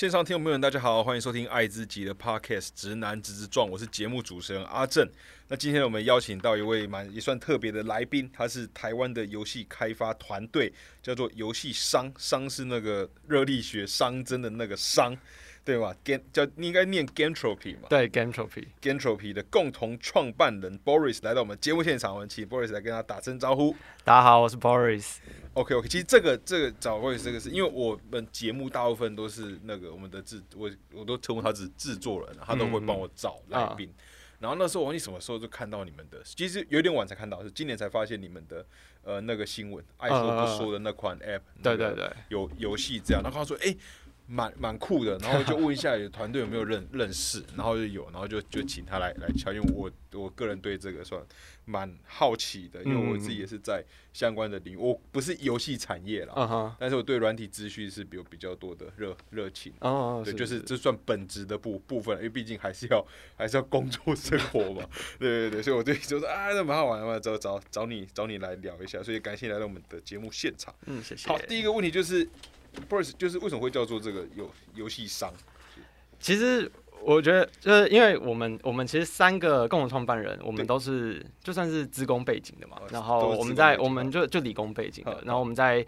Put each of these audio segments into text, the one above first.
线上听众朋友们，大家好，欢迎收听爱自己的 Podcast《直男直直撞》，我是节目主持人阿正。那今天我们邀请到一位蛮也算特别的来宾，他是台湾的游戏开发团队，叫做游戏商，商是那个热力学商真的那个商。对吧？Gan 叫你应该念 Gantropy 嘛？对，Gantropy。Gantropy 的共同创办人 Boris 来到我们节目现场，我们请 Boris 来跟他打声招呼。大家好，我是 Boris。OK，OK。其实这个这个找 Boris 这个是因为我们节目大部分都是那个我们的制，我我都称呼他是制作人，他都会帮我找来宾。然后那时候我忘记什么时候就看到你们的，其实有点晚才看到，是今年才发现你们的呃那个新闻，爱说不说的那款 App。对对对，有游戏这样，然后他说哎。蛮蛮酷的，然后就 问一下有团队有没有认认识，然后就有，然后就就请他来来敲，因为我我个人对这个算蛮好奇的，因为我自己也是在相关的领域，我不是游戏产业啦，但是我对软体资讯是有比较多的热热情，哦，对，就是这算本职的部部分，因为毕竟还是要还是要工作生活嘛，对对对，所以我对就是啊，那蛮好玩嘛，找找找你找你来聊一下，所以感谢来到我们的节目现场，嗯，谢谢。好，第一个问题就是。Boris 就是为什么会叫做这个游游戏商？其实我觉得就是因为我们我们其实三个共同创办人，我们都是就算是职工背景的嘛。然后我们在我们就就理工背景的，然后我们在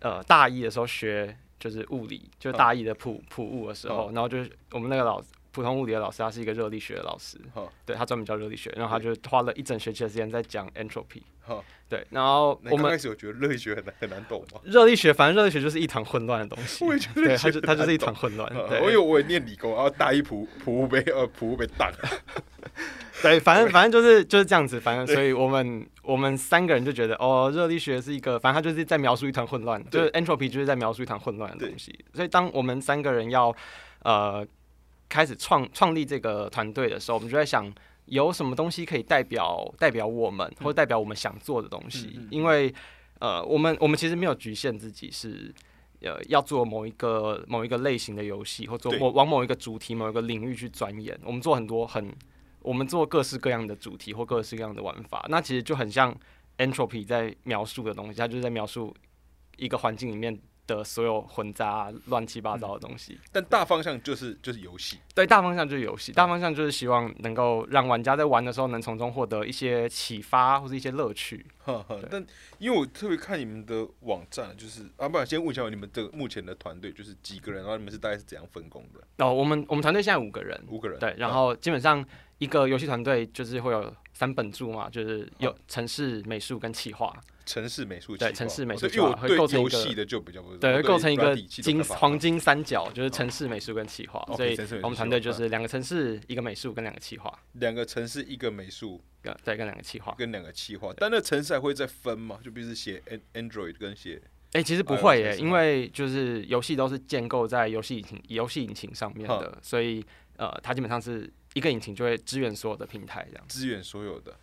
呃大一的时候学就是物理，就大一的普普物的时候，然后就是我们那个老普通物理的老师，他是一个热力学的老师，对他专门教热力学，然后他就花了一整学期的时间在讲 entropy。对，然后我们开始我觉得热力学很难很难懂嘛。热力学，反正热力学就是一团混乱的东西。我也觉得，对，它就它就是一团混乱。对，我有我也念理工，然后大一普普被呃普被挡。对，反正反正就是就是这样子，反正所以我们我们三个人就觉得，哦，热力学是一个，反正他就是在描述一团混乱，就是 entropy 就是在描述一团混乱的东西。所以当我们三个人要呃。开始创创立这个团队的时候，我们就在想有什么东西可以代表代表我们，或者代表我们想做的东西。因为呃，我们我们其实没有局限自己是呃要做某一个某一个类型的游戏，或做某往某一个主题某一个领域去钻研。我们做很多很我们做各式各样的主题或各式各样的玩法。那其实就很像 entropy 在描述的东西，它就是在描述一个环境里面。的所有混杂乱七八糟的东西，但大方向就是就是游戏。对，大方向就是游戏，大方向就是希望能够让玩家在玩的时候能从中获得一些启发或者一些乐趣。呵呵，但因为我特别看你们的网站，就是啊，不然先问一下你们的目前的团队就是几个人，然后你们是大概是怎样分工的？哦，我们我们团队现在五个人，五个人。对，然后基本上一个游戏团队就是会有三本柱嘛，就是有城市美术跟企划。城市美术对城市美术，因为会构成游戏的就比较不对，会构成一个金黄金三角，就是城市美术跟企划。所以我们团队就是两个城市，一个美术跟两个企划。两个城市，一个美术，对，跟两个企划，跟两个企划。但那城市还会再分吗？就比如写 Android 跟写……哎，其实不会耶，因为就是游戏都是建构在游戏引擎、游戏引擎上面的，所以呃，它基本上是一个引擎就会支援所有的平台，这样支援所有的。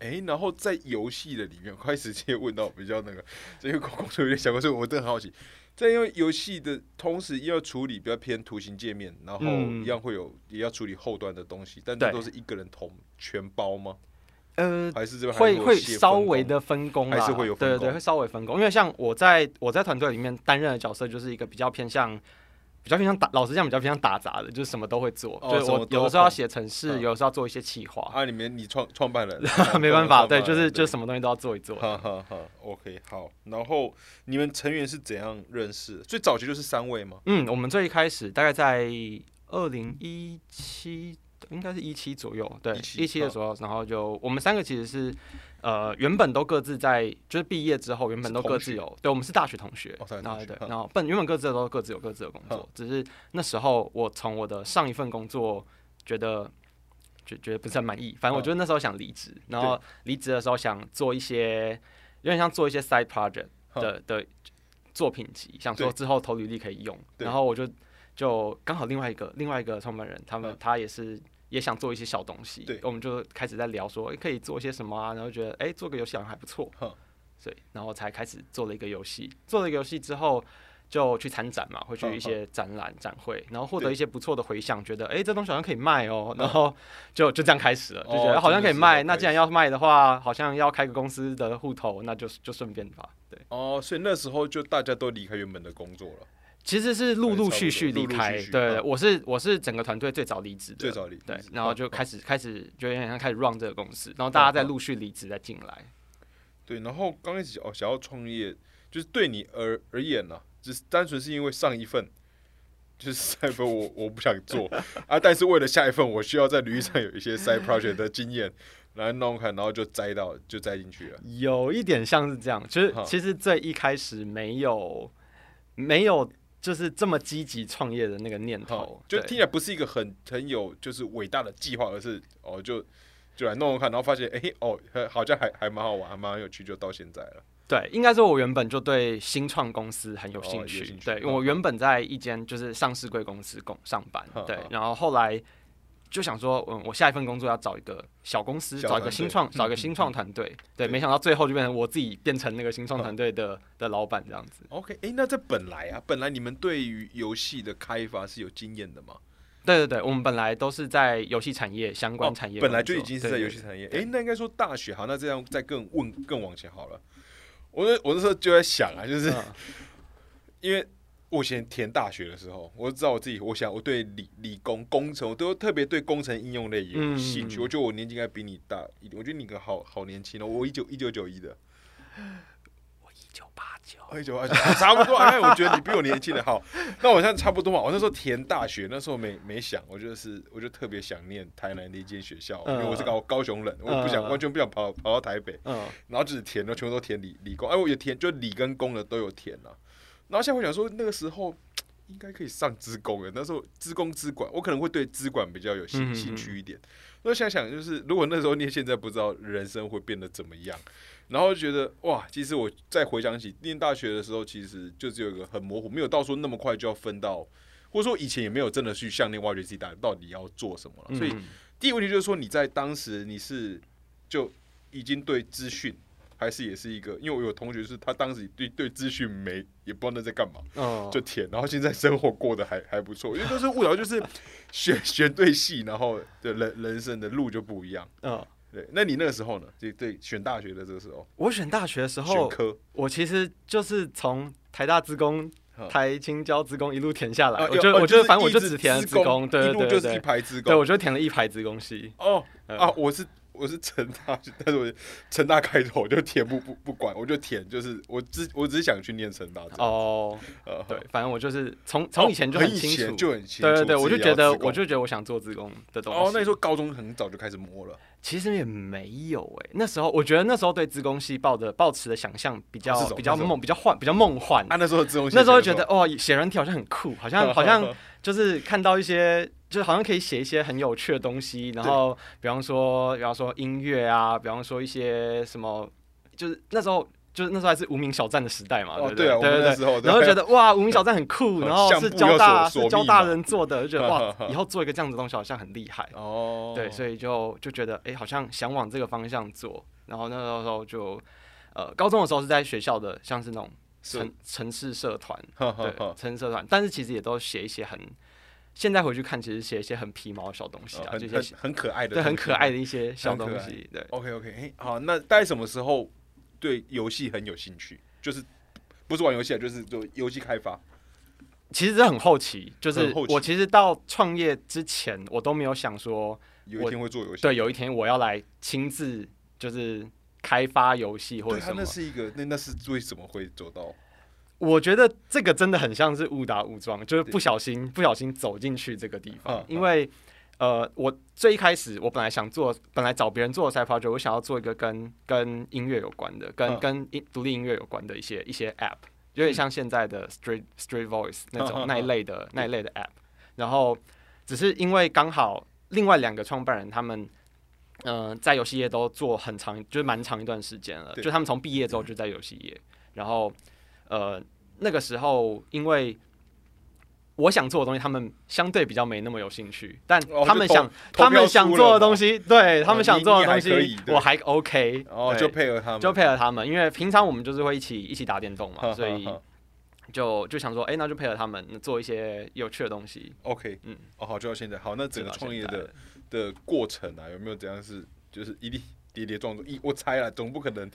哎，然后在游戏的里面，开始直接问到比较那个，这个工作有点小所以我真的很好奇，在因为游戏的同时要处理比较偏图形界面，然后一样会有也要处理后端的东西，但这都是一个人同全包吗？呃，还是这边会会稍微的分工，还是会有对对对，会稍微分工，因为像我在我在团队里面担任的角色就是一个比较偏向。比较偏向打，老实讲比较偏向打杂的，就是什么都会做。就是我有的时候要写程式，有的时候要做一些企划。啊，里面你创创办人，没办法，对，就是就是什么东西都要做一做。哈哈哈，OK，好。然后你们成员是怎样认识？最早期就是三位吗？嗯，我们最一开始大概在二零一七，应该是一七左右，对，一七的时候，然后就我们三个其实是。呃，原本都各自在，就是毕业之后，原本都各自有，对，我们是大学同学，然后对，然后本原本各自都各自有各自的工作，只是那时候我从我的上一份工作觉得觉觉得不是很满意，反正我觉得那时候想离职，然后离职的时候想做一些有点像做一些 side project 的的作品集，想说之后投履历可以用，然后我就就刚好另外一个另外一个创办人，他们他也是。也想做一些小东西，对，我们就开始在聊说，可以做些什么啊？然后觉得，哎，做个游戏好像还不错，所以，然后才开始做了一个游戏。做了一个游戏之后，就去参展嘛，会去一些展览、展会，然后获得一些不错的回响，觉得，哎，这东西好像可以卖哦。然后就就这样开始了，就觉得好像可以卖。那既然要卖的话，好像要开个公司的户头，那就就顺便吧。对。哦，所以那时候就大家都离开原本的工作了。其实是陆陆续续离陆陆开续，续对，嗯我是我是整个团队最早离职的，最早离对然后就开始开始就有点像开始 run 这个公司，然后大家再陆续离职再进来。对，然后刚开始哦想要创业，就是对你而而言呢、只是单纯是因为上一份就是上一份我我不想做 啊，但是为了下一份我需要在履历上有一些 side project 的经验来弄看，然后就栽到就栽进去了。有一点像是这样，就是其实最一开始没有没有就是这么积极创业的那个念头，，就听起来不是一个很很有就是伟大的计划，而是哦就就来弄弄看，然后发现哎、哦好像还还蛮好玩，还蛮有趣，就到现在了。对，应该说我原本就对新创公司很有哦兴趣。有兴趣对，嗯我原本在一间就是上市贵公司工上班对然后后来就想说，嗯，我下一份工作要找一个小公司，找一个新创，找一个嗯新创嗯团队。对对，没想到最后就变成我自己变成那个新创嗯团队的的老板这样子。OK，哎、那这本来啊，本来你们对于游戏的开发是有经验的吗？对对对，我们本来都是在游戏产业相关产业、哦本来就已经是在游戏产业。对哎、那应该说大学好，那这样再更问更往前好了。我那我那时候就在想啊，就是、嗯 因为我以前填大学的时候，我知道我自己，我想我对理理工工程，我都特别对工程应用类有兴趣。嗯我觉得我年纪应该比你大一点，我觉得你个好好年轻哦，我一九一九九一的，我一九八九，一九八九差不多啊。因为我觉得你比我年轻的好，那我现在差不多嘛。我那时候填大学，那时候没没想，我就是我就特别想念台南的一间学校，因为我是高高雄人，我不想嗯完全不想跑跑到台北。嗯，然后就是填了，全部都填理理工，哎，我有填就理跟工的都有填了、然后现在我想说，那个时候 应该可以上资工的，那时候资工资管，我可能会对资管比较有兴兴趣一点。我想想，就是如果那时候念现在，不知道人生会变得怎么样。然后就觉得哇，其实我再回想起念大学的时候，其实就只有一个很模糊，没有到说那么快就要分到，或者说以前也没有真的去向内挖掘自己到到底要做什么了。所以嗯第一个问题就是说，你在当时你是就已经对资讯，还是也是一个？因为我有同学是他当时对对资讯没也不知道那在干嘛，嗯，就填，然后现在生活过得还还不错，因为都是误导，就是选 选对系，然后的人人生的路就不一样。嗯，对，那你那个时候呢？对对，选大学的这个时候，我选大学的时选候，科我其实就是从台大职工好、台青交职工一路填下来，啊我就哦我就反正我就只填了职工，对一路就是一对对对，排资对我工。就填了一排职工系。哦嗯啊，我是我是成大，但是我成大开头我就填不不不管，我就填，就是我只我只是想去念成大。哦，呃对，反正我就是从从以前就很清楚，前就很清楚。对对对，我就觉得我就就觉得我想做自工的东西。哦，那时候高中很早就开始摸了，其实也没有哎、那时候我觉得那时候对自宫系抱的抱持的想象比较、比较梦比较幻比较梦幻。啊，那时候这种那时候觉得哦，写软体好像很酷，好像好像就是看到一些，就是好像可以写一些很有趣的东西，然后比方说，比方说音乐啊，比方说一些什么，就是那时候就是那时候还是无名小站的时代嘛，哦，对对啊，对对对。然后觉得哇，无名小站很酷，然后是交大是交大人做的，就觉得 哇，以后做一个这样子的东西好像很厉害。哦，对，所以就就觉得哎、好像想往这个方向做。然后那时候就呃，高中的时候是在学校的，像是那种是城城市社团，对，城市社团，但是其实也都写一些很，现在回去看，其实写一些很皮毛的小东西啊，哦很就一些很很可爱的，对很可爱的。一些小东西，对。OK OK，哎，好，那大概什么时候对游戏很有兴趣？就是不是玩游戏啊，就是做游戏开发。其实这很好奇，就是我其实到创业之前，我都没有想说，有一天会做游戏，对，有一天我要来亲自就是开发游戏或者什么那。是一个，那那是为什么会走到？我觉得这个真的很像是误打误撞，就是不小心不小心走进去这个地方嗯。因为呃，我最一开始我本来想做，本来找别人做的 side project，我想要做一个跟跟音乐有关的，跟、嗯跟音独立音乐有关的一些一些 app，有点像现在的 Street Street Voice 那种嗯嗯那一类的那一类的 app。然后只是因为刚好另外两个创办人他们。呃，在游戏业都做很长，就是蛮长一段时间了。就他们从毕业之后就在游戏业，然后呃，那个时候因为我想做的东西，他们相对比较没那么有兴趣，但他们想、他们想做的东西，对他哦们想做的东西我还 OK，哦，就配合他们，就配合他们，因为平常我们就是会一起一起打电动嘛，哈所以就就想说，哎、那就配合他们做一些有趣的东西。OK，嗯，哦，好，就到现在，好，那整个创业的的过程啊，有没有怎样是就是一定跌跌撞撞？一我猜了，总不可能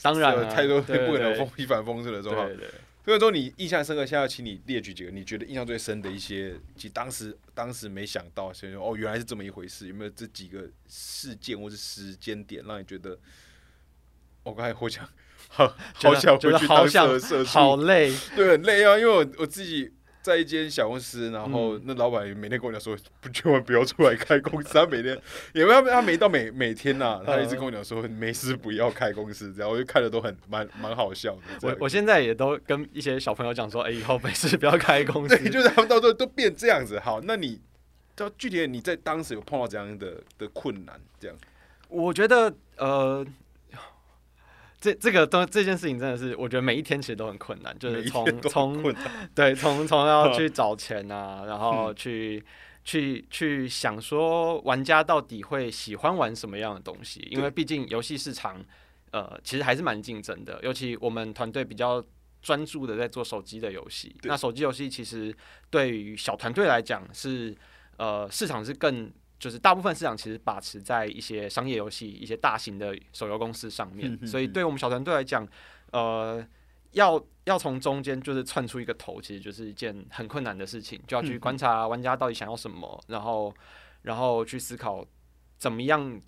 当然太多对不可能风一帆风顺的状况所以说你印象深刻，现在要请你列举几个你觉得印象最深的一些，其实当时当时没想到，所以说哦原来是这么一回事，有没有这几个事件或是时间点让你觉得？我刚才获奖，好好想回去当社社畜，好累，对，很累啊，因为我我自己。在一间小公司，然后那老板每天跟我讲说，不千万不要出来开公司。他每天，因为他他每到每每天呐，他一直跟我讲说，没事不要开公司。这样我就看的都很蛮蛮好笑的。我我现在也都跟一些小朋友讲说，哎，以后没事不要开公司。对，就是他们到时候都变这样子。好，那你，就具体你在当时有碰到怎样的的困难？这样，我觉得呃。这这个东这件事情真的是，我觉得每一天其实都很困难，就是从从 对从从要去找钱啊，然后去去去想说玩家到底会喜欢玩什么样的东西，因为毕竟游戏市场呃其实还是蛮竞争的，尤其我们团队比较专注的在做手机的游戏，那手机游戏其实对于小团队来讲是呃市场是更。就是大部分市场其实把持在一些商业游戏、一些大型的手游公司上面，所以对我们小团队来讲，呃，要要从中间就是窜出一个头，其实就是一件很困难的事情，就要去观察玩家到底想要什么，然后然后去思考怎么样，比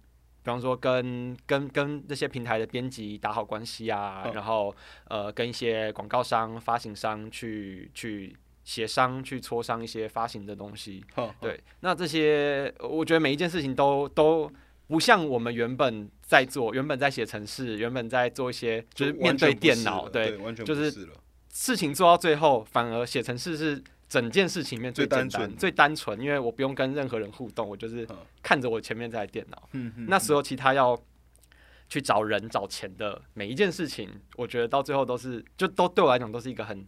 方说跟跟跟那些平台的编辑打好关系啊，然后呃跟一些广告商、发行商去去。协商去磋商一些发行的东西，对，那这些我觉得每一件事情都都不像我们原本在做，原本在写程式，原本在做一些就是面对电脑，对，完全就是事情做到最后，反而写程式是整件事情里面最简单、最单纯，因为我不用跟任何人互动，我就是看着我前面这台电脑。那时候其他要去找人找钱的每一件事情，我觉得到最后都是就都对我来讲都是一个很。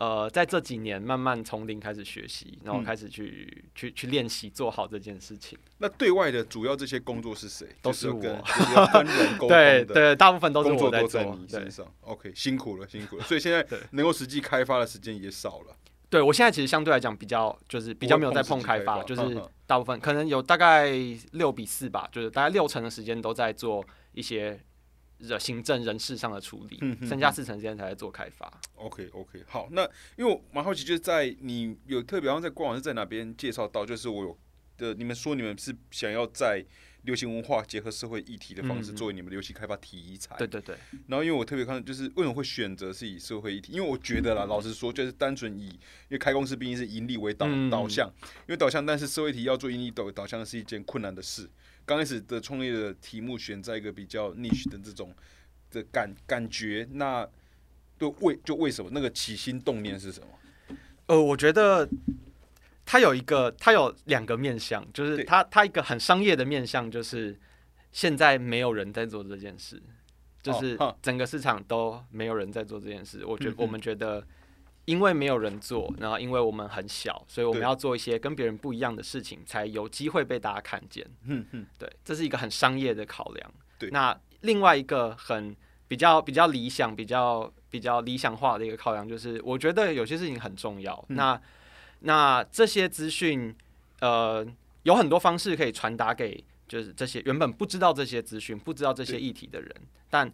呃，在这几年慢慢从零开始学习，然后开始去去去练习做好这件事情。那对外的主要这些工作是谁？都是我，跟人沟通对对，大部分都是我在做。你身上，OK，辛苦了，辛苦了。所以现 在能够实际开发的时间也少了。对我现在其实相对来讲比较就是比较没有在碰开发，就是大部分可能有大概六比四吧，就是大概六成的时间都在做一些。的行政人事上的处理，剩下四成时间才在做开发。OK OK，好，那因为我蛮好奇，就是在你有特别，好像在官网是在哪边介绍到，就是我有的，你们说你们是想要在流行文化结合社会议题的方式作为你们游戏开发题材。对对对。然后因为我特别看，就是为什么会选择是以社会议题？因为我觉得啦，老实说，就是单纯以，因为开公司毕竟是盈利为导导向，因为导向，但是社会题要做盈利导导向是一件困难的事。刚开始的创业的题目选在一个比较 niche 的这种的感感觉，那对为就为什么那个起心动念是什么？呃，我觉得它有一个，它有两个面向，就是它它一个很商业的面向，就是现在没有人在做这件事，就是整个市场都没有人在做这件事。我觉我们觉得。因为没有人做，然后因为我们很小，所以我们要做一些跟别人不一样的事情，才有机会被大家看见。嗯嗯，对，这是一个很商业的考量。对，那另外一个很比较比较理想、比较比较理想化的一个考量，就是我觉得有些事情很重要。那那这些资讯，呃，有很多方式可以传达给，就是这些原本不知道这些资讯、不知道这些议题的人，但。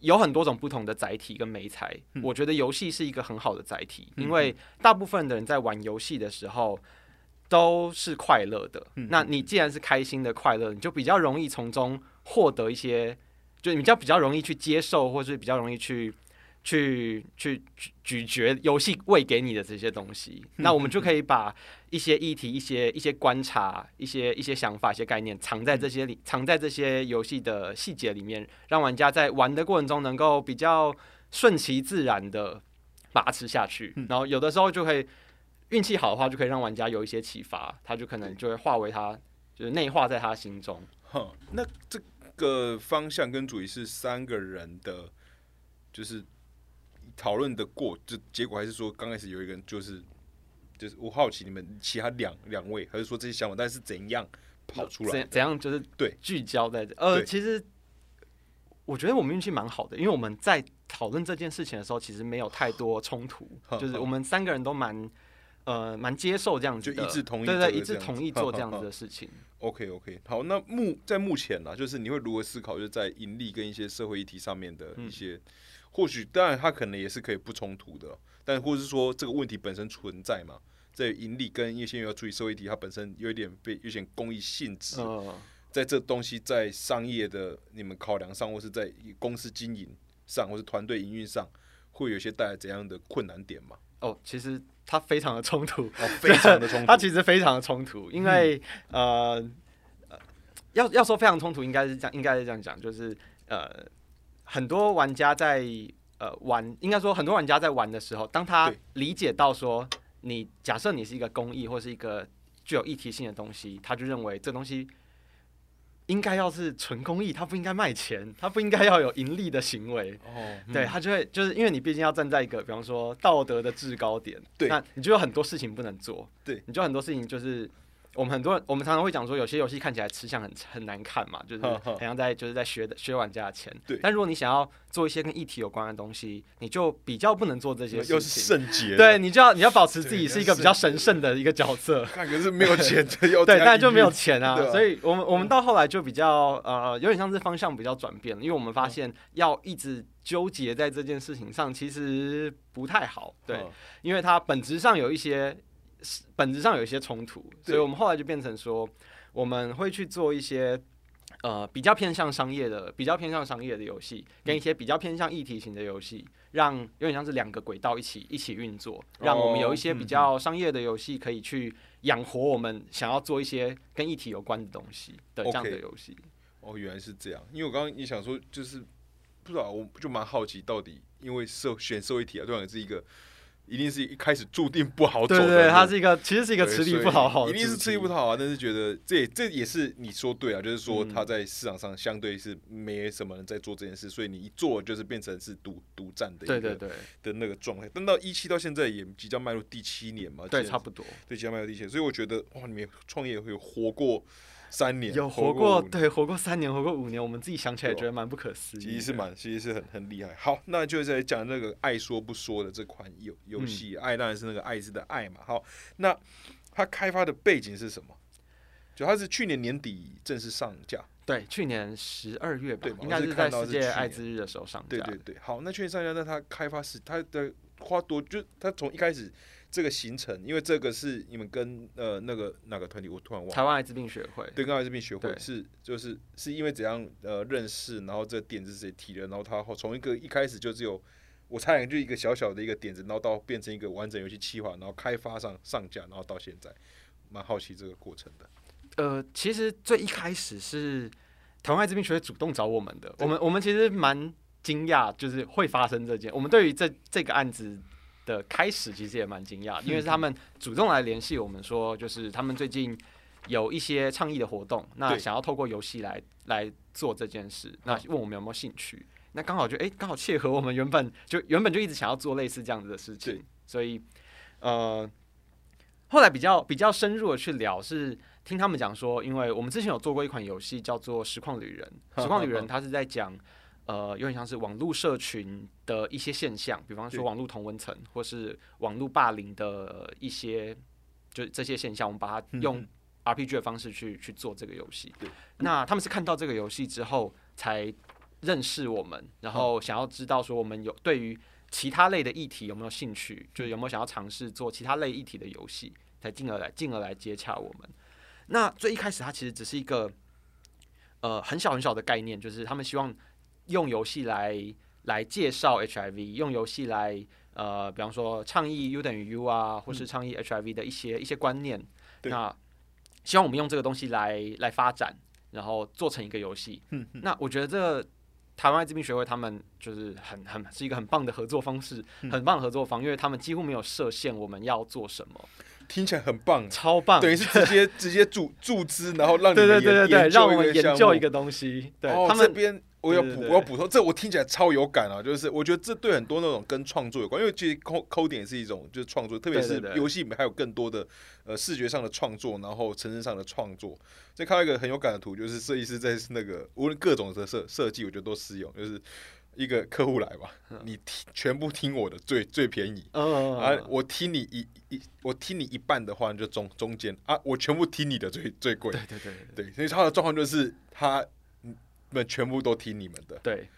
有很多种不同的载体跟媒材，我觉得游戏是一个很好的载体，因为大部分的人在玩游戏的时候都是快乐的。那你既然是开心的快乐，你就比较容易从中获得一些，就你比较比较容易去接受，或是比较容易去。去去咀嚼游戏喂给你的这些东西，那我们就可以把一些议题、一些一些观察、一些一些想法、一些概念藏在这些里，藏在这些游戏的细节里面，让玩家在玩的过程中能够比较顺其自然的把它吃下去。然后有的时候就可以运气好的话，就可以让玩家有一些启发，他就可能就会化为他就是内化在他心中。哼，那这个方向跟主题是三个人的，就是。讨论的过，就结果还是说，刚开始有一个人就是就是我好奇你们其他两两位，还是说这些想法，但是怎样跑出来？怎怎样就是对聚焦在这？呃，其实我觉得我们运气蛮好的，因为我们在讨论这件事情的时候，其实没有太多冲突，就是我们三个人都蛮呃蛮接受这样子，就一致同意，对对，一致同意做这样子的事情。OK OK，好，那目在目前呢，就是你会如何思考，就是在盈利跟一些社会议题上面的一些。或许当然它可能也是可以不冲突的，但或是说这个问题本身存在嘛，在盈利跟一些要注意社会题，它本身有一点被有点公益性质，在这东西在商业的你们考量上，或是在公司经营上，或是团队营运上，会有些带来怎样的困难点嘛？哦，其实它非常的冲突，哦非常的冲 突，它其实非常的冲突，因为呃。要要说非常冲突，应该是这样，应该是这样讲，就是呃，很多玩家在呃玩，应该说很多玩家在玩的时候，当他理解到说，你假设你是一个公益或是一个具有议题性的东西，他就认为这东西应该要是纯公益，他不应该卖钱，他不应该要有盈利的行为。哦，对他就会就是因为你毕竟要站在一个比方说道德的制高点，对，那你就有很多事情不能做，对，你就很多事情就是。我们很多人，我们常常会讲说，有些游戏看起来吃相很很难看嘛，就是好像在就是在削削玩家的钱。对。但如果你想要做一些跟议题有关的东西，你就比较不能做这些事情。又是圣洁。对，你就要你要保持自己是一个比较神圣的一个角色。看，可是没有钱，对，但就没有钱啊。所以我们我们到后来就比较呃，有点像是方向比较转变了，因为我们发现要一直纠结在这件事情上，其实不太好。对，因为它本质上有一些。本质上有一些冲突，所以我们后来就变成说，我们会去做一些呃比较偏向商业的、比较偏向商业的游戏，跟一些比较偏向议题型的游戏，让有点像是两个轨道一起一起运作，让我们有一些比较商业的游戏可以去养活我们想要做一些跟议题有关的东西的这样的游戏。哦，原来是这样，因为我刚刚也想说，就是不知道，我就蛮好奇，到底因为社选社会题啊，对然是一个。一定是一开始注定不好走的。对对，它是一个，其实是一个吃力不讨好。一定是吃力不讨好啊！但是觉得这这也是你说对啊，就是说它在市场上相对是没什么人在做这件事，所以你一做就是变成是独独占的一个的那个状态。但到一期到现在也即将迈入第七年嘛，对，差不多，对，即将迈入第七年，所以我觉得哇，你们创业会活过。三年有活过，对，活过三年，活过五年，我们自己想起来觉得蛮不可思议。其实是蛮，其实是很很厉害。好，那就在讲那个爱说不说的这款游游戏，爱当然是那个爱字的爱嘛。好，那它开发的背景是什么？就它是去年年底正式上架，对，去年十二月吧，应该是在世界艾滋日的时候上架。对对对，好，那去年上架，那它开发是它的花多，就它从一开始。这个行程，因为这个是你们跟呃那个哪个团体，我突然忘了。台湾艾滋病学会。对，跟艾滋病学会是就是是因为怎样呃认识，然后这点子是谁提的，然后他从一个一开始就只有我猜就一个小小的一个点子，然后到变成一个完整游戏企划，然后开发上上架，然后到现在，蛮好奇这个过程的。呃，其实最一开始是台湾艾滋病学会主动找我们的，我们我们其实蛮惊讶，就是会发生这件，我们对于这这个案子。的开始其实也蛮惊讶，因为是他们主动来联系我们说，就是他们最近有一些倡议的活动，那想要透过游戏来来做这件事，那问我们有没有兴趣？那刚好就哎，刚好切合我们原本就原本就一直想要做类似这样子的事情，所以呃，后来比较比较深入的去聊，是听他们讲说，因为我们之前有做过一款游戏叫做《实况旅人》，《实况旅人》他是在讲。呃，有点像是网络社群的一些现象，比方说网络同温层，或是网络霸凌的一些，就这些现象，我们把它用 RPG 的方式去去做这个游戏。那他们是看到这个游戏之后才认识我们，然后想要知道说我们有对于其他类的议题有没有兴趣，就是有没有想要尝试做其他类议题的游戏，才进而来进而来接洽我们。那最一开始，它其实只是一个呃很小很小的概念，就是他们希望。用游戏来来介绍 HIV，用游戏来呃，比方说倡议 U 等于 U 啊，或是倡议 HIV 的一些一些观念。那希望我们用这个东西来来发展，然后做成一个游戏。那我觉得这台湾艾滋病学会他们就是很很是一个很棒的合作方式，很棒的合作方，因为他们几乎没有设限我们要做什么。听起来很棒，超棒，等于是直接 直接注注资，然后让你对对对对对，让我们研究一个东西。对，他们这边。我要补，我要补充，这我听起来超有感啊！就是我觉得这对很多那种跟创作有关，因为其实抠抠点是一种就是创作，特别是游戏里面还有更多的呃视觉上的创作，然后城市上的创作。再看到一个很有感的图，就是设计师在那个无论各种的设设计，我觉得都适用。就是一个客户来吧，你听全部听我的最最便宜，啊，我听你一一我听你一半的话就中中间啊，我全部听你的最最贵。对对对对，所以他的状况就是他。们全部都听你们的，对，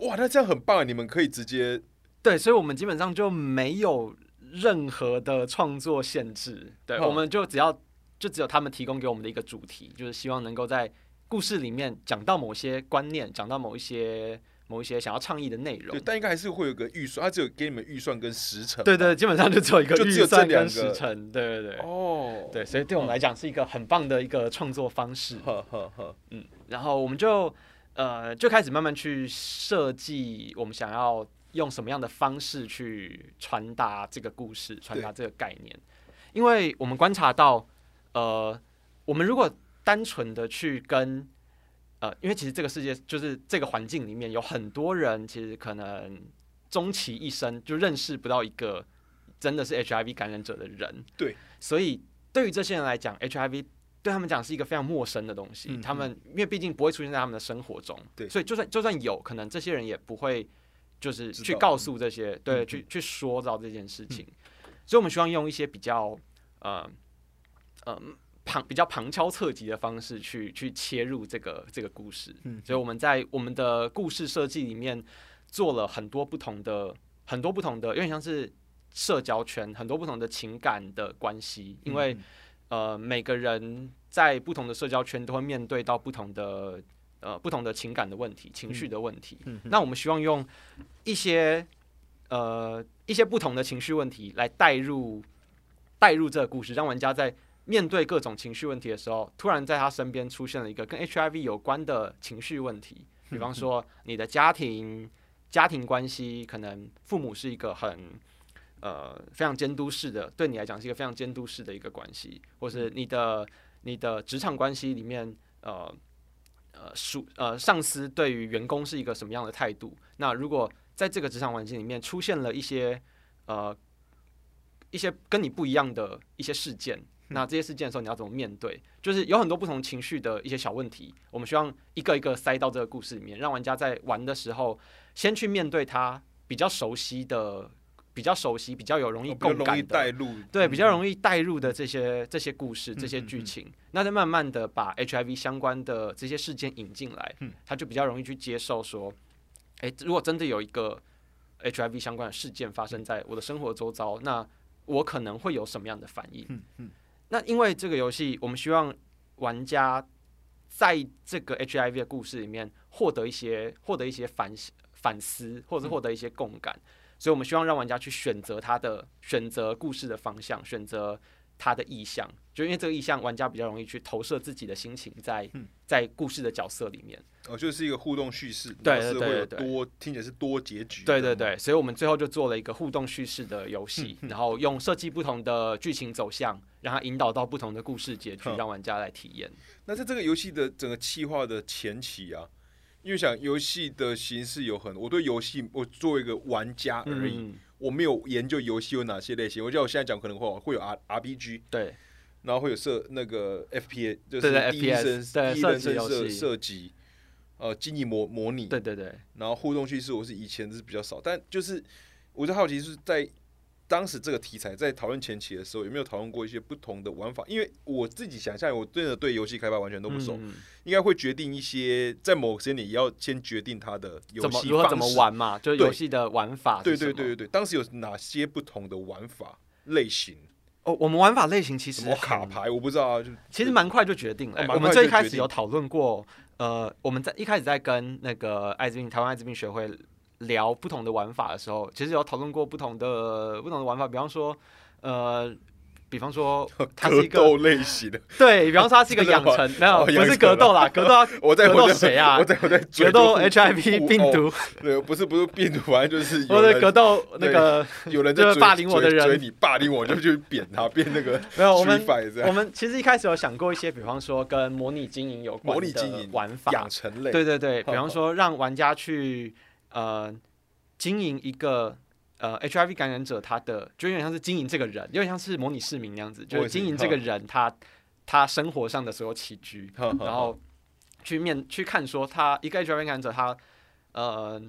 哇，那这样很棒，你们可以直接对，所以我们基本上就没有任何的创作限制，对，我们就只要就只有他们提供给我们的一个主题，就是希望能够在故事里面讲到某些观念，讲到某一些。某一些想要倡议的内容，对，但应该还是会有个预算，他只有给你们预算跟时程，对对，基本上就只有一个预算跟时程，对对对，哦，对，所以对我们来讲是一个很棒的一个创作方式，呵呵呵，嗯，然后我们就呃就开始慢慢去设计我们想要用什么样的方式去传达这个故事，传达这个概念，因为我们观察到，呃，我们如果单纯的去跟呃，因为其实这个世界就是这个环境里面有很多人，其实可能终其一生就认识不到一个真的是 HIV 感染者的人。对，所以对于这些人来讲，HIV 对他们讲是一个非常陌生的东西。他们因为毕竟不会出现在他们的生活中，对，所以就算就算有可能，这些人也不会就是去告诉这些，对，去去说到这件事情。所以我们希望用一些比较呃呃。旁比较旁敲侧击的方式去去切入这个这个故事，嗯，所以我们在我们的故事设计里面做了很多不同的很多不同的，有点像是社交圈，很多不同的情感的关系，因为呃每个人在不同的社交圈都会面对到不同的呃不同的情感的问题、情绪的问题，那我们希望用一些呃一些不同的情绪问题来带入带入这个故事，让玩家在。面对各种情绪问题的时候，突然在他身边出现了一个跟 HIV 有关的情绪问题，比方说你的家庭、家庭关系，可能父母是一个很呃非常监督式的，对你来讲是一个非常监督式的一个关系，或是你的你的职场关系里面，呃呃属呃上司对于员工是一个什么样的态度？那如果在这个职场环境里面出现了一些呃一些跟你不一样的一些事件。那这些事件的时候，你要怎么面对？就是有很多不同情绪的一些小问题，我们希望一个一个塞到这个故事里面，让玩家在玩的时候先去面对他比较熟悉的、比较熟悉、比较有容易共感的，对，比较容易带入的这些这些故事、这些剧情。那再慢慢的把 HIV 相关的这些事件引进来，他就比较容易去接受说，哎，如果真的有一个 HIV 相关的事件发生在我的生活周遭，那我可能会有什么样的反应？嗯嗯。那因为这个游戏，我们希望玩家在这个 HIV 的故事里面获得一些获得一些反反思，或者是获得一些共感，所以我们希望让玩家去选择他的选择故事的方向，选择。他的意向，就因为这个意向，玩家比较容易去投射自己的心情在在故事的角色里面。哦，就是一个互动叙事，对对对对，多听起来是多结局。对对对，所以我们最后就做了一个互动叙事的游戏，然后用设计不同的剧情走向，让它引导到不同的故事结局，让玩家来体验。那在这个游戏的整个企划的前期啊，因为想游戏的形式有很多，我对游戏我作为一个玩家而已。我没有研究游戏有哪些类型，我觉得我现在讲可能会会有 R R B G，对，然后会有射那个 F P A，就是第一人第一人称射射击，呃，经营模模拟，对对对，然后互动叙事我是以前是比较少，但就是我就好奇是在。当时这个题材在讨论前期的时候，有没有讨论过一些不同的玩法？因为我自己想象，我真的对游戏开发完全都不熟，应该会决定一些在某个时间点也要先决定它的游戏方式怎么玩嘛，就是游戏的玩法。对对对对对，当时有哪些不同的玩法类型？哦，我们玩法类型其实卡牌我不知道啊，就其实蛮快就决定了。我们最开始有讨论过，呃，我们在一开始在跟那个艾滋病台湾艾滋病学会。聊不同的玩法的时候，其实有讨论过不同的不同的玩法，比方说，呃，比方说，它是一个类型的，对比方说它是一个养成，没有，不是格斗啦，格斗，我在格斗谁啊？我在我在格斗 HIV 病毒，对，不是不是病毒，反正就是我在格斗那个有人在霸凌我的人，追你霸凌我就去扁他，变那个没有我们我们其实一开始有想过一些，比方说跟模拟经营有关模拟经营玩法，养成类，对对对，比方说让玩家去。呃，经营一个呃 HIV 感染者，他的就有点像是经营这个人，有点像是模拟市民那样子，就是经营这个人他他生活上的所有起居，然后去面去看说他一个 HIV 感染者他呃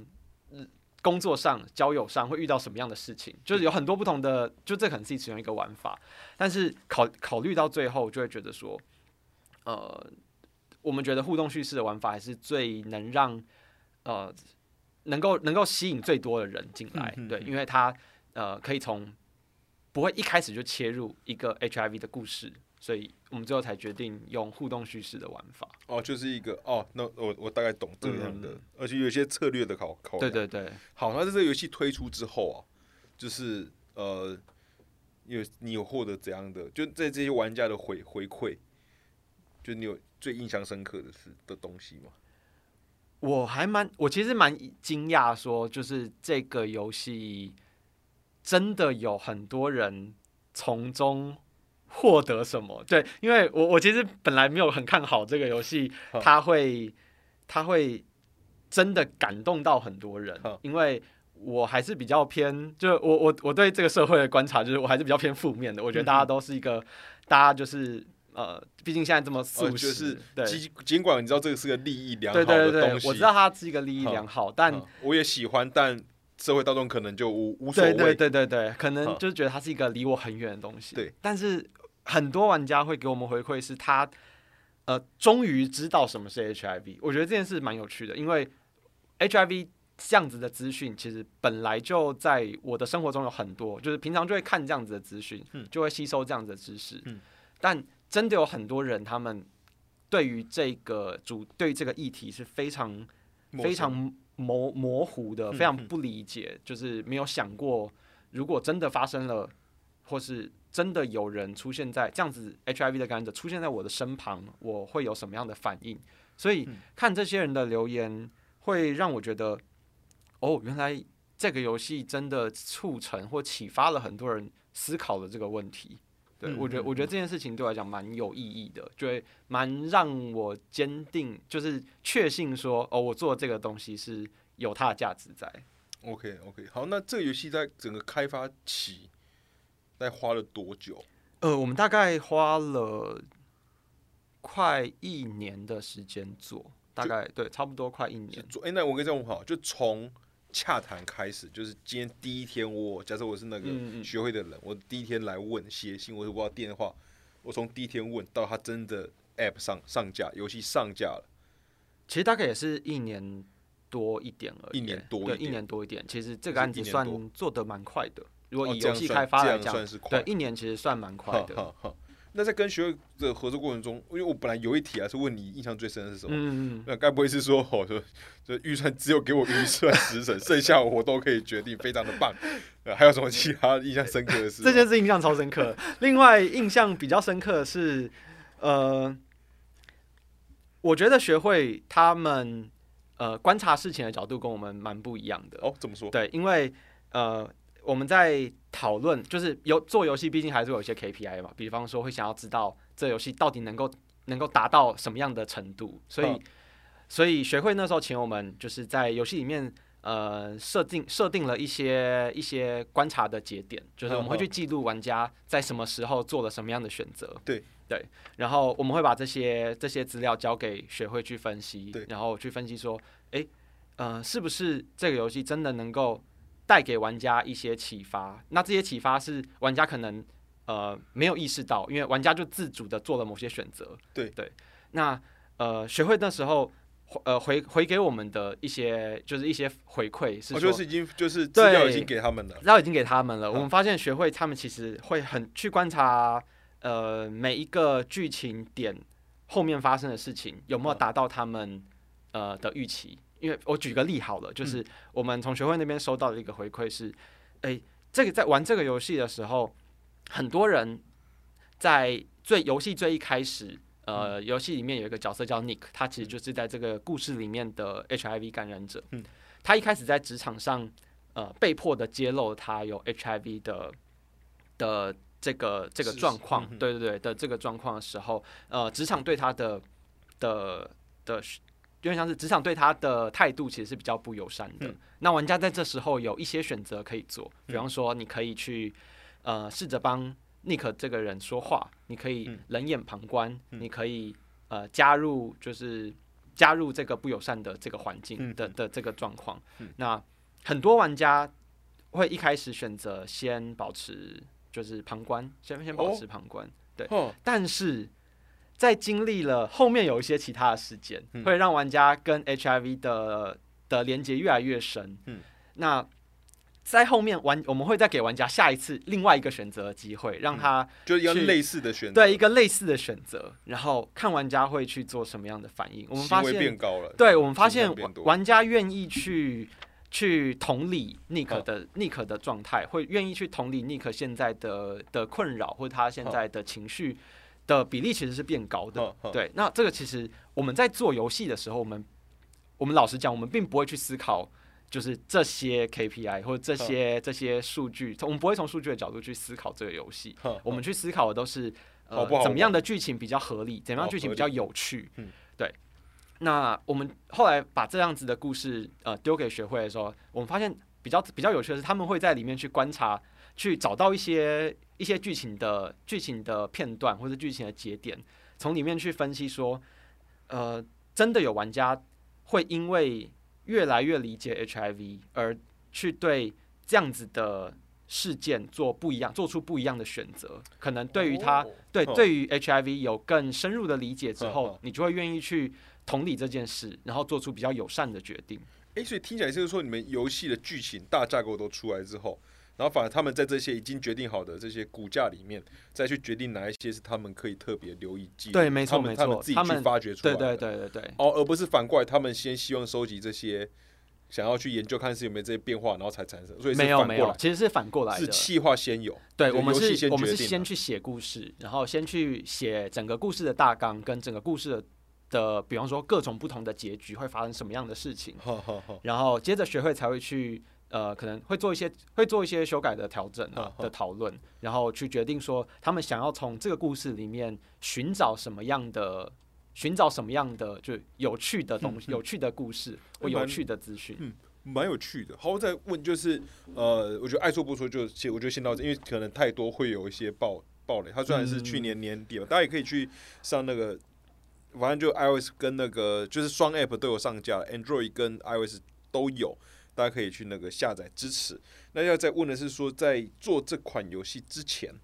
工作上、交友上会遇到什么样的事情，就是有很多不同的，就这可能是其中一个玩法，但是考考虑到最后，就会觉得说，呃，我们觉得互动叙事的玩法还是最能让呃。能够能够吸引最多的人进来，对，因为他呃可以从不会一开始就切入一个 HIV 的故事，所以我们最后才决定用互动叙事的玩法。哦，就是一个哦，那我我大概懂这样的，而且有一些策略的考考对对对。好，那在这个游戏推出之后啊，就是呃，有你有获得怎样的？就在这些玩家的回回馈，就你有最印象深刻的是的东西吗？我还蛮，我其实蛮惊讶，说就是这个游戏真的有很多人从中获得什么？对，因为我我其实本来没有很看好这个游戏，它会它会真的感动到很多人，因为我还是比较偏，就我我我对这个社会的观察，就是我还是比较偏负面的。我觉得大家都是一个，大家就是。呃，毕竟现在这么素食，对，尽尽管你知道这个是个利益良好的东西，我知道它是一个利益良好，但我也喜欢，但社会大众可能就无无所谓，对对对对，可能就是觉得它是一个离我很远的东西。对，但是很多玩家会给我们回馈，是他呃，终于知道什么是 HIV。我觉得这件事蛮有趣的，因为 HIV 这样子的资讯，其实本来就在我的生活中有很多，就是平常就会看这样子的资讯，就会吸收这样子的知识，嗯，但。真的有很多人，他们对于这个主对这个议题是非常非常模模糊的，非常不理解，就是没有想过，如果真的发生了，或是真的有人出现在这样子 HIV 的感染者出现在我的身旁，我会有什么样的反应？所以看这些人的留言，会让我觉得，哦，原来这个游戏真的促成或启发了很多人思考了这个问题。对，我觉得我觉得这件事情对我来讲蛮有意义的，就会蛮让我坚定，就是确信说，哦，我做这个东西是有它的价值在。OK OK，好，那这个游戏在整个开发期，大概花了多久？呃，我们大概花了快一年的时间做，大概对，差不多快一年做。哎，那我跟你这样好，就从。洽谈开始就是今天第一天，我假设我是那个学会的人，我第一天来问写信，我我要电话，我从第一天问到他真的 App 上上架，游戏上架了，其实大概也是一年多一点而已，一年多对，一年多一点，其实这个案子算做的蛮快的，如果以游戏开发来讲，对，一年其实算蛮快的。那在跟学会的合作过程中，因为我本来有一题啊，是问你印象最深的是什么？那该不会是说，哦，说这预算只有给我预算十成，剩下我都可以决定，非常的棒。还有什么其他印象深刻的事？这件事印象超深刻。另外，印象比较深刻的是，呃，我觉得学会他们呃观察事情的角度跟我们蛮不一样的。哦，怎么说？对，因为呃。我们在讨论，就是游做游戏，毕竟还是有一些 KPI 嘛。比方说，会想要知道这游戏到底能够能够达到什么样的程度。所以，所以学会那时候请我们，就是在游戏里面，呃，设定设定了一些一些观察的节点，就是我们会去记录玩家在什么时候做了什么样的选择。对对，然后我们会把这些这些资料交给学会去分析，然后去分析说，哎，呃，是不是这个游戏真的能够。带给玩家一些启发，那这些启发是玩家可能呃没有意识到，因为玩家就自主的做了某些选择。对对，那呃学会那时候呃回回给我们的一些就是一些回馈是，我就是已经就是资料已经给他们了，资料已经给他们了。我们发现学会他们其实会很去观察呃每一个剧情点后面发生的事情有没有达到他们呃的预期。因为我举个例好了，就是我们从学会那边收到的一个回馈是，哎，这个在玩这个游戏的时候，很多人在最游戏最一开始，呃，游戏里面有一个角色叫 Nick，他其实就是在这个故事里面的 HIV 感染者。嗯，他一开始在职场上，呃，被迫的揭露他有 HIV 的的这个这个状况，对对对的这个状况的时候，呃，职场对他的的的。有点像是职场对他的态度其实是比较不友善的。那玩家在这时候有一些选择可以做，比方说你可以去呃试着帮 Nick 这个人说话，你可以冷眼旁观，你可以呃加入就是加入这个不友善的这个环境的的这个状况。那很多玩家会一开始选择先保持就是旁观，先先保持旁观，对，但是。在经历了后面有一些其他的事件，会让玩家跟 HIV 的的连接越来越深。嗯，那在后面玩，我们会再给玩家下一次另外一个选择的机会，让他就一个类似的选择，对一个类似的选择，然后看玩家会去做什么样的反应。我们发现变高了，对我们发现玩家愿意去去同理 Nick 的 Nick 的状态，会愿意去同理 Nick 现在的的困扰或者他现在的情绪的比例其实是变高的。对，那这个其实我们在做游戏的时候，我们我们老实讲，我们并不会去思考。就是这些 KPI 或者这些这些数据，我们不会从数据的角度去思考这个游戏。我们去思考的都是呃怎么样的剧情比较合理，怎么样剧情比较有趣。对。那我们后来把这样子的故事呃丢给学会的时候，我们发现比较比较有趣的是，他们会在里面去观察，去找到一些一些剧情的剧情的片段或者剧情的节点，从里面去分析说，呃，真的有玩家会因为。越来越理解 HIV，而去对这样子的事件做不一样，做出不一样的选择。可能对于他，对对于 HIV 有更深入的理解之后，你就会愿意去同理这件事，然后做出比较友善的决定。诶，所以听起来就是说，你们游戏的剧情大架构都出来之后，然后反而他们在这些已经决定好的这些骨架里面，再去决定哪一些是他们可以特别留意记。对，没错没错，他们自己去发掘出来。对对对对对。哦，而不是反过来，他们先希望收集这些。想要去研究看是有没有这些变化，然后才产生，所以没有没有，其实是反过来的，是气化先有。对，我们是，我们是先去写故事，然后先去写整个故事的大纲跟整个故事的的，比方说各种不同的结局会发生什么样的事情，然后接着学会才会去呃，可能会做一些会做一些修改的调整啊的讨论，然后去决定说他们想要从这个故事里面寻找什么样的。寻找什么样的就有趣的东西、有趣的故事或有趣的资讯，嗯，蛮有趣的。好，我再问就是，呃，我觉得爱说不说，就先我觉得先到这，因为可能太多会有一些爆爆雷。它虽然是去年年底了，大家也可以去上那个，反正就 iOS 跟那个就是双 App 都有上架，Android 跟 iOS 都有，大家可以去那个下载支持。那要再问的是说，在做这款游戏之前。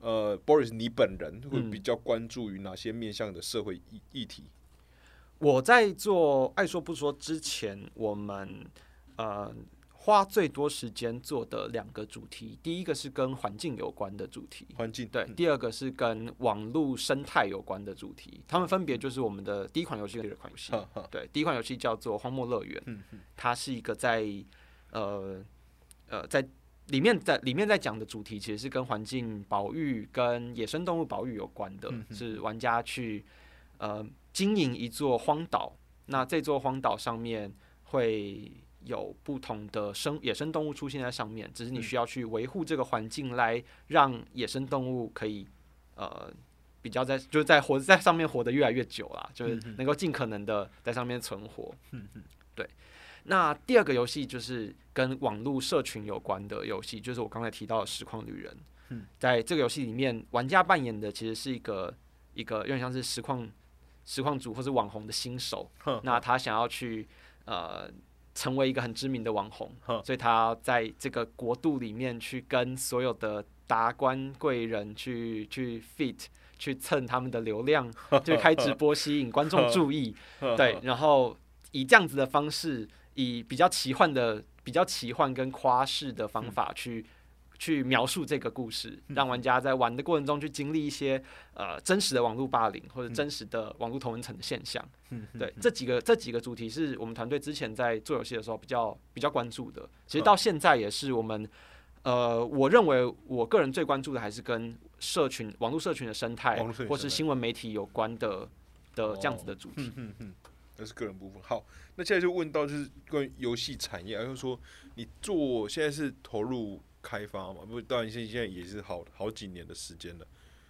呃，Boris，你本人会比较关注于哪些面向的社会议议题？我在做爱说不说之前，我们呃花最多时间做的两个主题，第一个是跟环境有关的主题，环境对；第二个是跟网络生态有关的主题。他们分别就是我们的第一款游戏跟第二款游戏。对，第一款游戏叫做《荒漠乐园》，它是一个在呃呃在。里面在里面在讲的主题其实是跟环境保育、跟野生动物保育有关的，是玩家去呃经营一座荒岛。那这座荒岛上面会有不同的生野生动物出现在上面，只是你需要去维护这个环境，来让野生动物可以呃比较在就是在活在上面活得越来越久啦，就是能够尽可能的在上面存活。对。那第二个游戏就是跟网络社群有关的游戏，就是我刚才提到的《实况旅人》。嗯，在这个游戏里面，玩家扮演的其实是一个一个有点像是实况实况组或是网红的新手。那他想要去呃成为一个很知名的网红，所以他在这个国度里面去跟所有的达官贵人去去 fit 去蹭他们的流量，就开直播吸引观众注意。对，然后以这样子的方式。以比较奇幻的、比较奇幻跟夸饰的方法去去描述这个故事，让玩家在玩的过程中去经历一些呃真实的网络霸凌或者真实的网络同文层的现象。对，这几个这几个主题是我们团队之前在做游戏的时候比较比较关注的。其实到现在也是我们呃，我认为我个人最关注的还是跟社群、网络社群的生态或是新闻媒体有关的的这样子的主题。那是个人部分。好，那现在就问到就是关于游戏产业，就是说你做现在是投入开发嘛？不，当然现现在也是好好几年的时间了。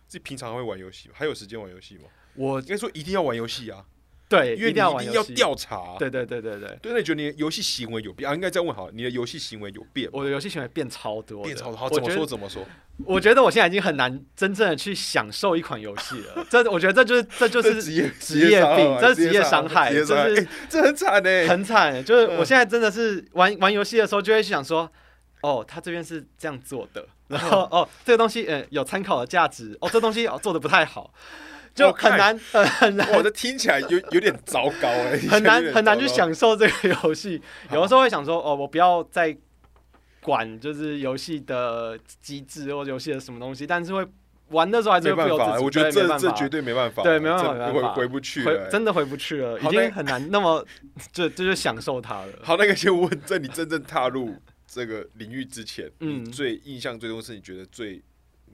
自己平常会玩游戏？还有时间玩游戏吗？我应该说一定要玩游戏啊。对，因为你一定要调查。对对对对对。对，那你觉得你的游戏行为有变？啊，应该这样问好，你的游戏行为有变？我的游戏行为变超多，变超多。好，怎么说？怎么说？我觉得我现在已经很难真正的去享受一款游戏了。这，我觉得这就是这就是职业职业病，这是职业伤害，就是 这很惨呢，很惨。就是我现在真的是玩玩游戏的时候，就会想说。哦，他这边是这样做的，然后哦，这个东西呃有参考的价值，哦，这东西哦做的不太好，就很难很很难，我的听起来有有点糟糕哎，很难很难去享受这个游戏。有的时候会想说，哦，我不要再管就是游戏的机制或游戏的什么东西，但是会。玩的时候还是没办法，我觉得这这绝对没办法，对，没办法，回回不去了，真的回不去了，已经很难那么就就就享受它了。好，那个先问，在你真正踏入这个领域之前，嗯，最印象最多是你觉得最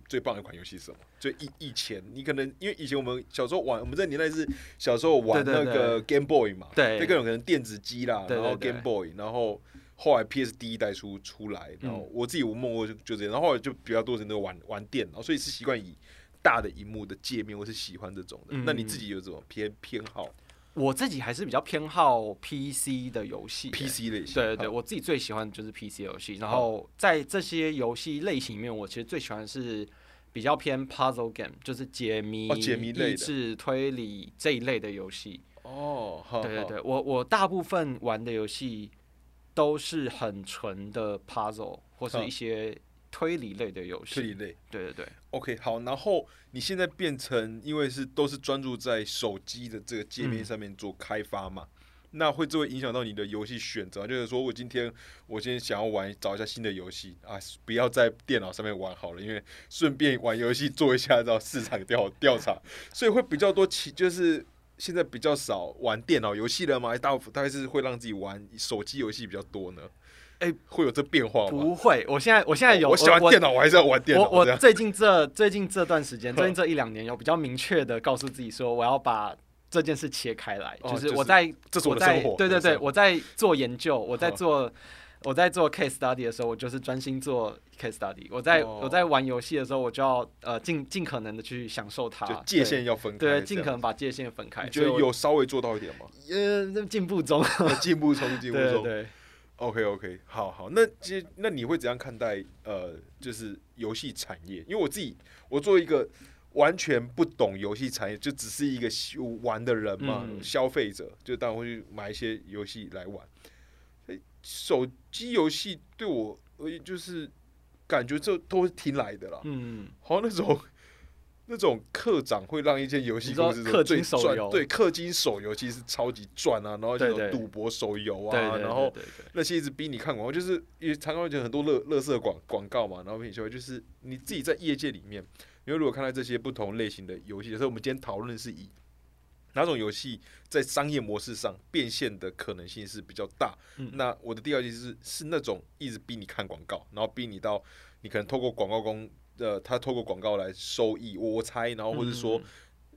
最棒的一款游戏是什么？最以以前你可能因为以前我们小时候玩，我们这年代是小时候玩那个 Game Boy 嘛，对，那各种可能电子机啦，然后 Game Boy，然后。后来 PS 第一代出出来，然后我自己我梦过就就这样，然后后来就比较多人都玩玩电脑，所以是习惯以大的荧幕的界面，我是喜欢这种的。那你自己有什么偏偏好？我自己还是比较偏好 PC 的游戏，PC 类型。对对对，我自己最喜欢的就是 PC 游戏。然后在这些游戏类型里面，我其实最喜欢是比较偏 Puzzle Game，就是解谜、解谜类的推理这一类的游戏。哦，对对对，我我大部分玩的游戏。都是很纯的 puzzle 或是一些推理类的游戏。推理类，对对对。OK，好，然后你现在变成，因为是都是专注在手机的这个界面上面做开发嘛，那会就会影响到你的游戏选择。就是说我今天我今天想要玩找一下新的游戏啊，不要在电脑上面玩好了，因为顺便玩游戏做一下到市场调调查，所以会比较多其就是。现在比较少玩电脑游戏了吗？大部分大概是会让自己玩手机游戏比较多呢。哎，会有这变化吗？不会，我现在我现在有我喜欢电脑，我还是要玩电脑。我我最近这最近这段时间，最近这一两年有比较明确的告诉自己说，我要把这件事切开来，就是我在这是我的生活。对对对，我在做研究，我在做。我在做 case study 的时候，我就是专心做 case study。我在我在玩游戏的时候，我就要呃尽尽可能的去享受它。就界限要分开。对，尽可能把界限分开。觉得有稍微做到一点吗？呃，进步中，进步中，进步中。对，OK OK，好好。那其实那你会怎样看待呃，就是游戏产业？因为我自己，我作为一个完全不懂游戏产业，就只是一个玩的人嘛，消费者，就当然会去买一些游戏来玩。手机游戏对我而言，就是感觉这都是听来的啦。嗯，好像那种那种氪长会让一件游戏公司最赚，对，氪金手游其实超级赚啊。然后这种赌博手游啊，然后那些一直逼你看广告，就是也常常会有很多乐乐色广广告嘛。然后你就会就是你自己在业界里面，因为如果看到这些不同类型的游戏，所以我们今天讨论是以。哪种游戏在商业模式上变现的可能性是比较大？那我的第二题是是那种一直逼你看广告，然后逼你到你可能透过广告公呃，他透过广告来收益，我我猜，然后或者说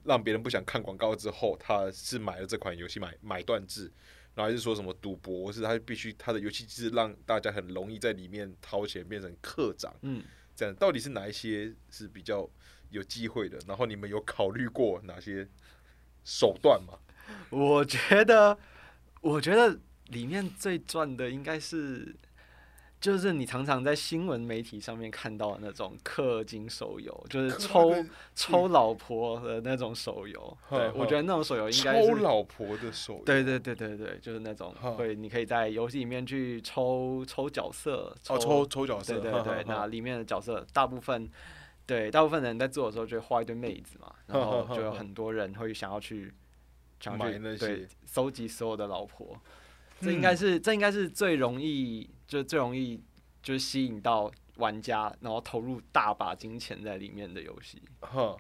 让别人不想看广告之后，他是买了这款游戏买买断制，然后还是说什么赌博，是他必须他的游戏机制让大家很容易在里面掏钱变成课长，嗯，这样到底是哪一些是比较有机会的？然后你们有考虑过哪些？手段吗，我觉得，我觉得里面最赚的应该是，就是你常常在新闻媒体上面看到的那种氪金手游，就是抽抽老婆的那种手游。对，我觉得那种手游应该抽老婆的手游。对对对对对，就是那种会，你可以在游戏里面去抽抽角色，哦，抽抽角色。对对对，那里面的角色大部分。对，大部分人在做的时候就会画一堆妹子嘛，然后就有很多人会想要去，想去对收集所有的老婆，这应该是这应该是最容易，就最容易就是吸引到玩家，然后投入大把金钱在里面的游戏。哈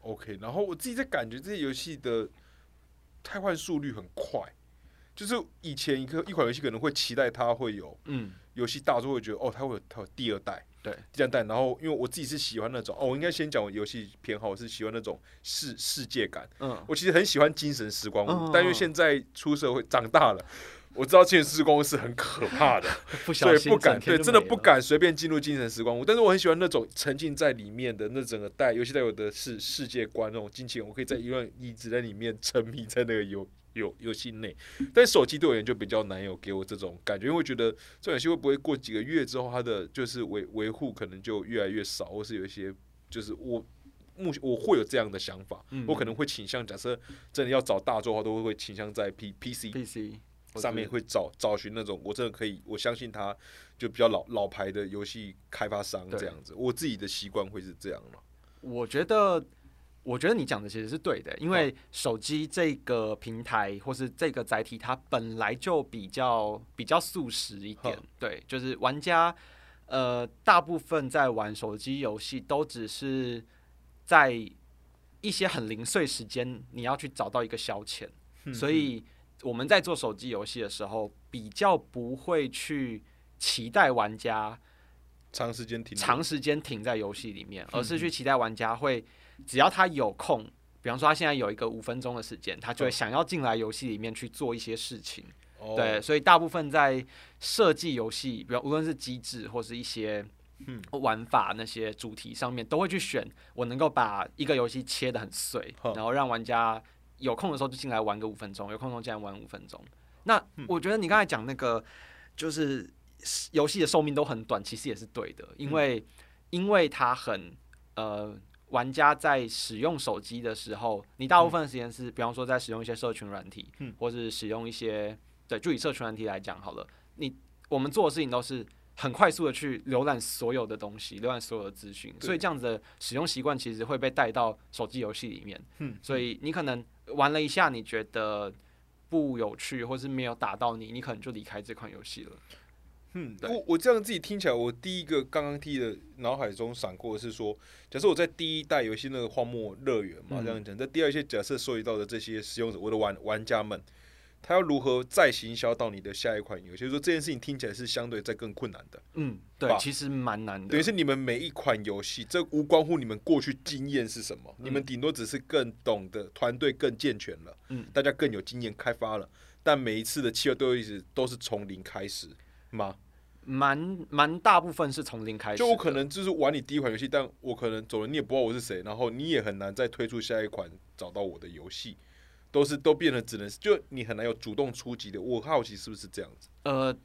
，OK，然后我自己在感觉这些游戏的汰换速率很快，就是以前一个一款游戏可能会期待它会有，嗯，游戏大作会觉得哦，它会有它有第二代。对，这样带，然后因为我自己是喜欢那种，哦，我应该先讲我游戏偏好，我是喜欢那种世世界感。嗯，我其实很喜欢精神时光屋，但因为现在出社会长大了，我知道精神时光屋是很可怕的，所以不敢，对，真的不敢随便进入精神时光屋。但是我很喜欢那种沉浸在里面的那整个带游戏带有的是世界观那种激情，我可以在一段一直在里面沉迷在那个游。游游戏内，但手机对我而言就比较难有给我这种感觉，因为我觉得这游戏会不会过几个月之后，它的就是维维护可能就越来越少，或是有一些就是我目前我会有这样的想法，我可能会倾向假设真的要找大作的话，都会倾向在 P P C P C 上面会找找寻那种我真的可以，我相信他就比较老老牌的游戏开发商这样子。我自己的习惯会是这样嘛？我觉得，我觉得你讲的其实是对的，因为手机这个平台或是这个载体，它本来就比较比较速食一点。对，就是玩家呃，大部分在玩手机游戏都只是在一些很零碎时间，你要去找到一个消遣，所以。我们在做手机游戏的时候，比较不会去期待玩家长时间停长时间停在游戏里面，而是去期待玩家会只要他有空，比方说他现在有一个五分钟的时间，他就会想要进来游戏里面去做一些事情。对，所以大部分在设计游戏，比如无论是机制或是一些玩法那些主题上面，都会去选我能够把一个游戏切的很碎，然后让玩家。有空的时候就进来玩个五分钟，有空的时候进来玩五分钟。那我觉得你刚才讲那个，就是游戏的寿命都很短，其实也是对的，因为因为它很呃，玩家在使用手机的时候，你大部分的时间是，比方说在使用一些社群软体，或是使用一些对，就以社群软体来讲好了，你我们做的事情都是。很快速的去浏览所有的东西，浏览所有的资讯，所以这样子的使用习惯其实会被带到手机游戏里面。嗯，所以你可能玩了一下，你觉得不有趣，或是没有打到你，你可能就离开这款游戏了。嗯，我我这样自己听起来，我第一个刚刚听的脑海中闪过的是说，假设我在第一代游戏那个荒漠乐园嘛，这样讲，在第二些假设涉及到的这些使用者，我的玩玩家们。他要如何再行销到你的下一款游戏？说这件事情听起来是相对在更困难的。嗯，对，其实蛮难的。等于是你们每一款游戏，这无关乎你们过去经验是什么，你们顶多只是更懂得团队更健全了，嗯，大家更有经验开发了。但每一次的企划都一直都是从零开始吗？蛮蛮大部分是从零开始。就我可能就是玩你第一款游戏，但我可能走了，你也不知道我是谁，然后你也很难再推出下一款找到我的游戏。都是都变得只能就你很难有主动出击的，我好奇是不是这样子？呃，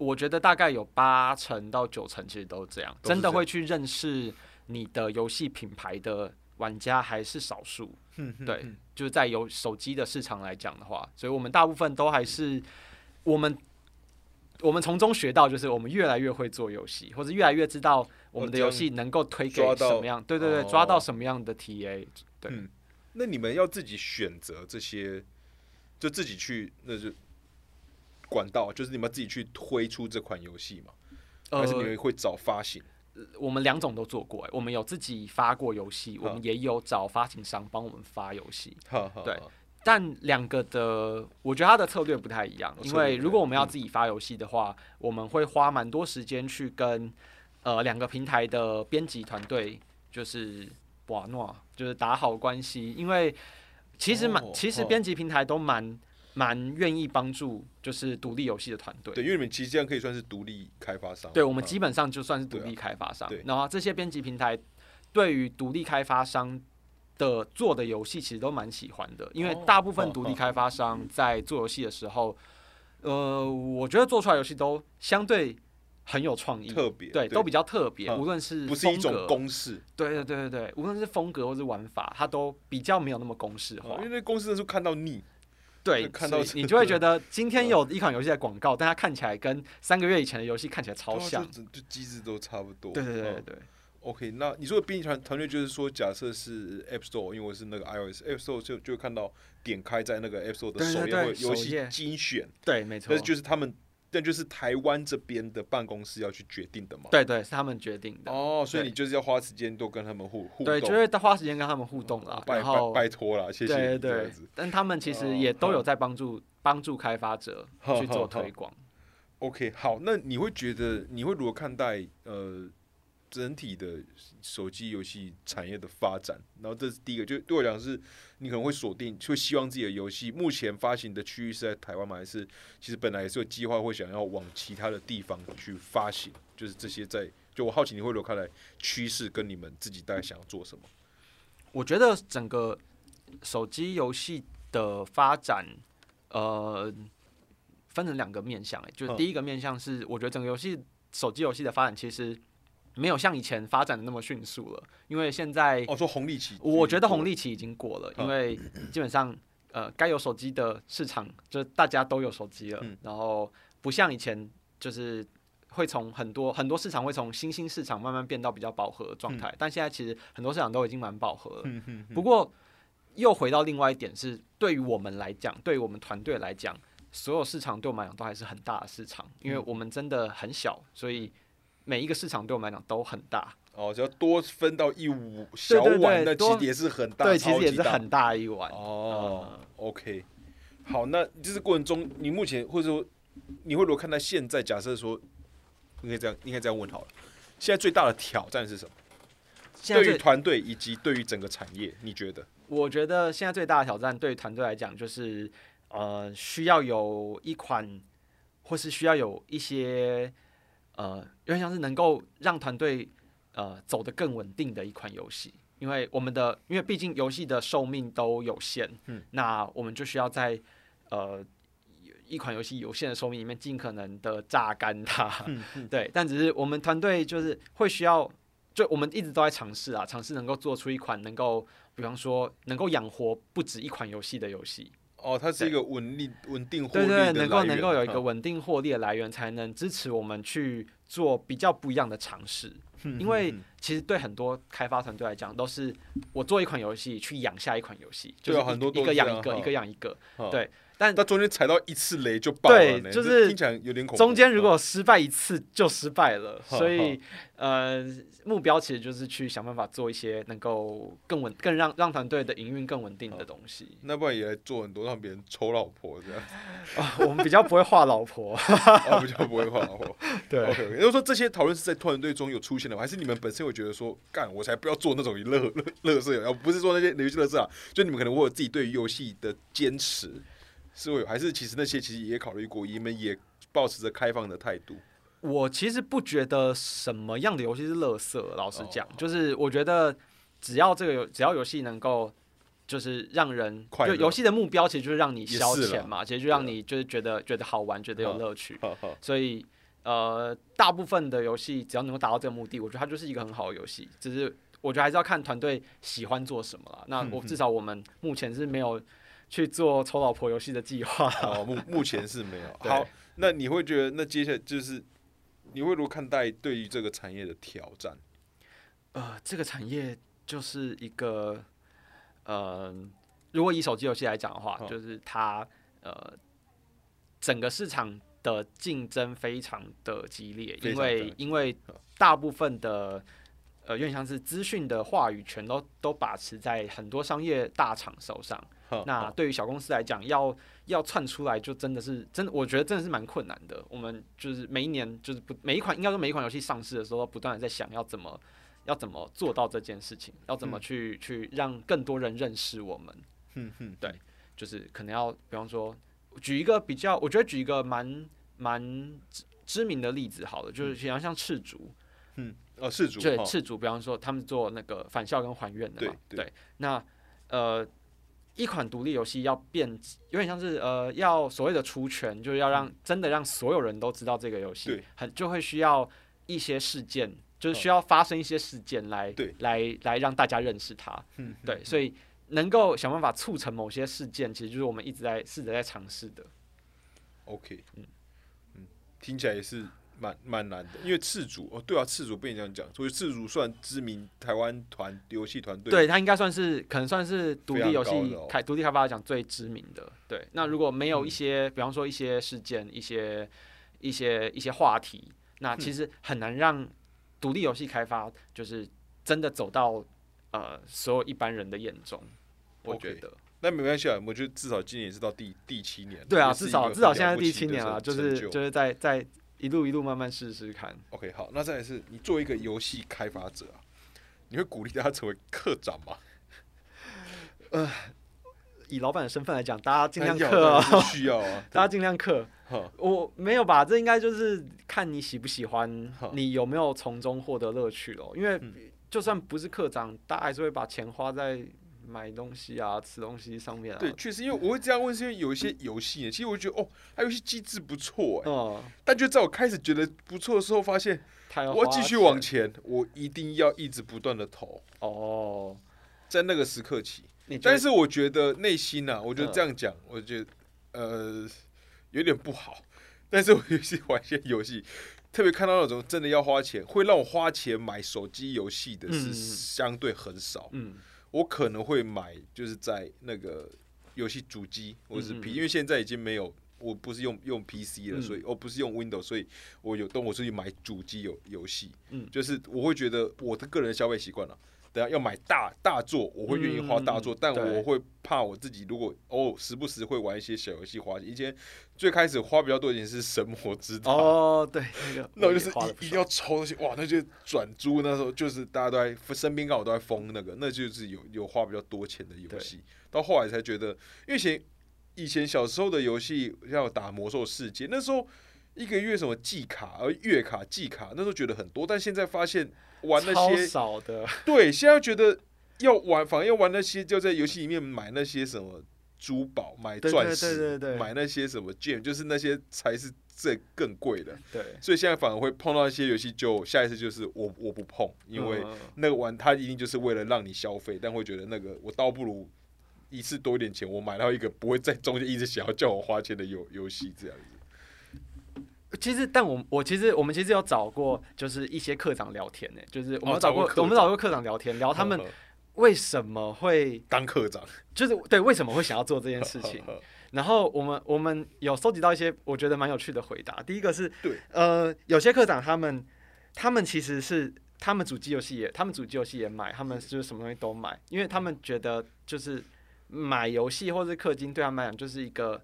我觉得大概有八成到九成其实都是这样，真的会去认识你的游戏品牌的玩家还是少数。对，就是在有手机的市场来讲的话，所以我们大部分都还是我们我们从中学到，就是我们越来越会做游戏，或者越来越知道我们的游戏能够推给什么样，对对对，抓到什么样的 TA，对。那你们要自己选择这些，就自己去，那就管道，就是你们自己去推出这款游戏嘛？还是你们会找发行？我们两种都做过，我们有自己发过游戏，我们也有找发行商帮我们发游戏。对，但两个的，我觉得它的策略不太一样。因为如果我们要自己发游戏的话，我们会花蛮多时间去跟呃两个平台的编辑团队，就是。瓦诺就是打好关系，因为其实蛮其实编辑平台都蛮蛮愿意帮助，就是独立游戏的团队。对，因为你们其实这样可以算是独立开发商。对，我们基本上就算是独立开发商。然后这些编辑平台对于独立开发商的做的游戏其实都蛮喜欢的，因为大部分独立开发商在做游戏的时候，呃，我觉得做出来游戏都相对。很有创意，特别对，都比较特别。无论是不是一种公式，对对对对对，无论是风格或是玩法，它都比较没有那么公式化。因为公式的时候看到腻，对，看到你就会觉得 今天有一款游戏的广告，但它看起来跟三个月以前的游戏看起来超像，就机制都差不多。对对对对。OK，那你说的编辑团团队就是说，假设是 App Store，因为我是那个 iOS，App Store 就就看到点开在那个 App Store 的首页会游戏精选，对，没错，就是他们。但就是台湾这边的办公室要去决定的嘛？对对，是他们决定的。哦，所以你就是要花时间多跟他们互互动。对，就是花时间跟他们互动啦。拜拜拜托啦，谢谢。对对。但他们其实也都有在帮助帮助开发者去做推广。OK，好，那你会觉得你会如何看待呃？整体的手机游戏产业的发展，然后这是第一个，就对我讲是，你可能会锁定，会希望自己的游戏目前发行的区域是在台湾吗？还是其实本来也是有计划会想要往其他的地方去发行？就是这些在，就我好奇你会如何看来趋势跟你们自己大概想要做什么？我觉得整个手机游戏的发展，呃，分成两个面向，哎，就是第一个面向是，我觉得整个游戏手机游戏的发展其实。没有像以前发展的那么迅速了，因为现在哦说红利期，我觉得红利期已经过了，因为基本上呃该有手机的市场，就是大家都有手机了，嗯然后不像以前就是。会从很多很多市场会从新兴市场慢慢变到比较饱和的状态，但现在其实很多市场都已经蛮饱和了。不过又回到另外一点是，对于我们来讲，对于我们团队来讲，所有市场对我们来讲都还是很大的市场，因为我们真的很小，所以每一个市场对我们来讲都很大。哦，只要多分到一五小碗，那其实也是很大，对，其实也是很大一碗。哦。OK，好，那就是过程中，你目前或者说你会如何看待现在？假设说，应该这样，应该这样问好了。现在最大的挑战是什么？对于团队以及对于整个产业，你觉得？我觉得现在最大的挑战对于团队来讲，就是呃，需要有一款，或是需要有一些呃，有点像是能够让团队呃走得更稳定的一款游戏。因为我们的，因为毕竟游戏的寿命都有限，嗯，那我们就需要在呃一款游戏有限的寿命里面，尽可能的榨干它。嗯 对，但只是我们团队就是会需要，就我们一直都在尝试啊，尝试能够做出一款能够，比方说能够养活不止一款游戏的游戏。哦，它是一个稳定稳定获利对对，的能够能够有一个嗯稳定获利的来源，才能支持我们去做比较不一样的尝试。因为嗯其实对很多开发团队来讲，都是我做一款游戏去养下一款游戏，就是很多都一个养一个，一个养一个。嗯对但那中间踩到一次雷就爆了，对就是听起来有点恐怖。中间如嗯果失败一次就失败了，所以呃，目标其实就是去想办法做一些能够更稳、更让让团队的营运更稳定的东西。那不然也来做很多让别人抽老婆这样，啊，我们比较不会画老婆，啊，比较不会画老婆。对 OK，也就是说这些讨论是在团队中有出现的吗？还是你们本身会觉得说，干我才不要做那种乐乐乐色，而不是说那些游戏乐色啊？就你们可能会有自己对于游戏的坚持，是会有，还是其实那些其实也考虑过，你们也保持着开放的态度？我其实不觉得什么样的游戏是乐色，老实讲，哦就是我觉得只要这个游只要游戏能够。就是让人快乐就游戏的目标，其实就是让你消遣嘛，其实就让你就是觉得觉得好玩，觉得有嗯乐趣。所以呃，大部分的游戏只要能够达到这个目的，我觉得它就是一个很好的游戏。只是我觉得还是要看团队喜欢做什么了。那我嗯至少我们目前是没有去做抽老婆游戏的计划。哦，目目前是没有。好，那你会觉得，那接下来就是你会如何看待对于这个产业的挑战？呃，这个产业就是一个呃，如果以手机游戏来讲的话，哦就是它呃整个市场的竞争非常的激烈，因为因为大部分的呃，有点像是资讯的话语权都都把持在很多商业大厂手上。那对于小公司来讲，要要窜出来，就真的是真的，我觉得真的是蛮困难的。我们就是每一年，就是不每一款，应该说每一款游戏上市的时候，不断的在想要怎么要怎么做到这件事情，要怎么嗯去、去让更多人认识我们。嗯哼，对就是可能要，比方说，举一个比较，我觉得举一个蛮蛮知知名的例子好了，就是比方像赤足，哦，事主，哈对赤足，比方说他们做那个返校跟还愿的嘛，对对。那呃，一款独立游戏要变，有点像是呃，要所谓的出圈，就是要让真的让所有人都知道这个游戏对，很就会需要一些事件，就是需要发生一些事件来对。来来让大家认识它，嗯，对，所以能够想办法促成某些事件，其实就是我们一直在试着在尝试的。OK，嗯。嗯，听起来也是蛮蛮难的，因为赤足哦，对啊，赤足被你这样讲，所以赤足算知名台湾团游戏团队，对，它应该算是可能算是独立游戏开独立开发来讲最知名的。对，那如果没有一嗯些，比方说一些事件、一些一些一些话题，那其实很难让独立游戏开发就是真的走到呃所有一般人的眼中。我觉得那没关系啊，我觉得至少今年也是到第第七年，对啊，至少至少现在第七年了，就是就是在在一路一路慢慢试试看。OK，好，那再来是你作为一个游戏开发者啊，你会鼓励大家成为课长吗？呃以老板的身份来讲，大家尽量要克啊，需要啊，大家尽量克。我没有吧，这应该就是看你喜不喜欢，你有没有从中获得乐趣咯。因为嗯就算不是课长，大家还是会把钱花在买东西啊、吃东西上面啊。对，确实，因为我会这样问，是因为有一些游戏，其实我觉得哦，它游戏机制不错哎，嗯，但就在我开始觉得不错的时候，发现要我要继续往前，我一定要一直不断的投，哦。在那个时刻起，但是我觉得内心啊，我觉得嗯这样讲，我觉得呃有点不好。但是我游戏玩一些游戏，特别看到那种真的要花钱，会让我花钱买手机游戏的是嗯相对很少。嗯我可能会买，就是在那个游戏主机或者是 P，、嗯因为现在已经没有，我不是用用 PC 了，嗯所以我不是用 Windows，所以我有动我出去买主机游游戏，嗯就是我会觉得我的个人消费习惯了。等下要买大大作，我会愿意花大作，但我会怕我自己如果哦时不时会玩一些小游戏花钱。以前最开始花比较多钱是神魔之塔，哦，对，那个那我就是一一定要抽那些哇，那就转租那时候就是大家都在身边刚好都在封那个，那就是有有花比较多钱的游戏。到后来才觉得，因为以前以前小时候的游戏要打魔兽世界，那时候一个月什么季卡、而月卡、季卡，那时候觉得很多，但现在发现玩那些，少的，对，现在觉得要玩，反而要玩那些，就在游戏里面买那些什么珠宝、买钻石、对对对买那些什么 gem，就是那些才是最更贵的。对，所以现在反而会碰到一些游戏，就下一次就是我我不碰，因为嗯那个玩它一定就是为了让你消费，但会觉得那个我倒不如一次多一点钱，我买到一个不会在中间一直想要叫我花钱的游游戏这样子。其实，但我我其实我们其实有找过，就是一些课长聊天呢，就是我们找过，我们找过课长聊天，聊他们为什么会，当课长。就是对为什么会想要做这件事情。呵呵。然后我们我们有收集到一些我觉得蛮有趣的回答。第一个是，对，呃，有些课长他们他们其实是他们主机游戏也他们主机游戏也买，他们就是什么东西都买，因为他们觉得就是买游戏或是氪金对他们来讲就是一个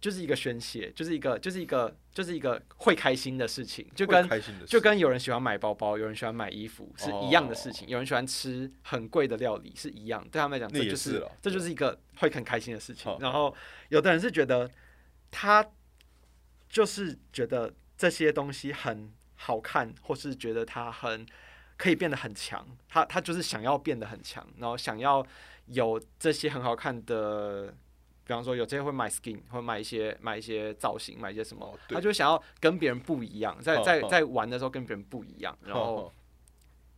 就是一个宣泄，就是一个就是一个就是一个会开心的事情，就跟就跟有人喜欢买包包，有人喜欢买衣服是一样的事情。哦有人喜欢吃很贵的料理是一样，对他们来讲，这就是这就是一个会很开心的事情。然后有的人是觉得他就是觉得这些东西很好看，或是觉得他很可以变得很强，他他就是想要变得很强，然后想要有这些很好看的。比方说，有这些会买 skin，或买一些买一些造型，买一些什么，哦他就想要跟别人不一样，在在在玩的时候跟别人不一样，然后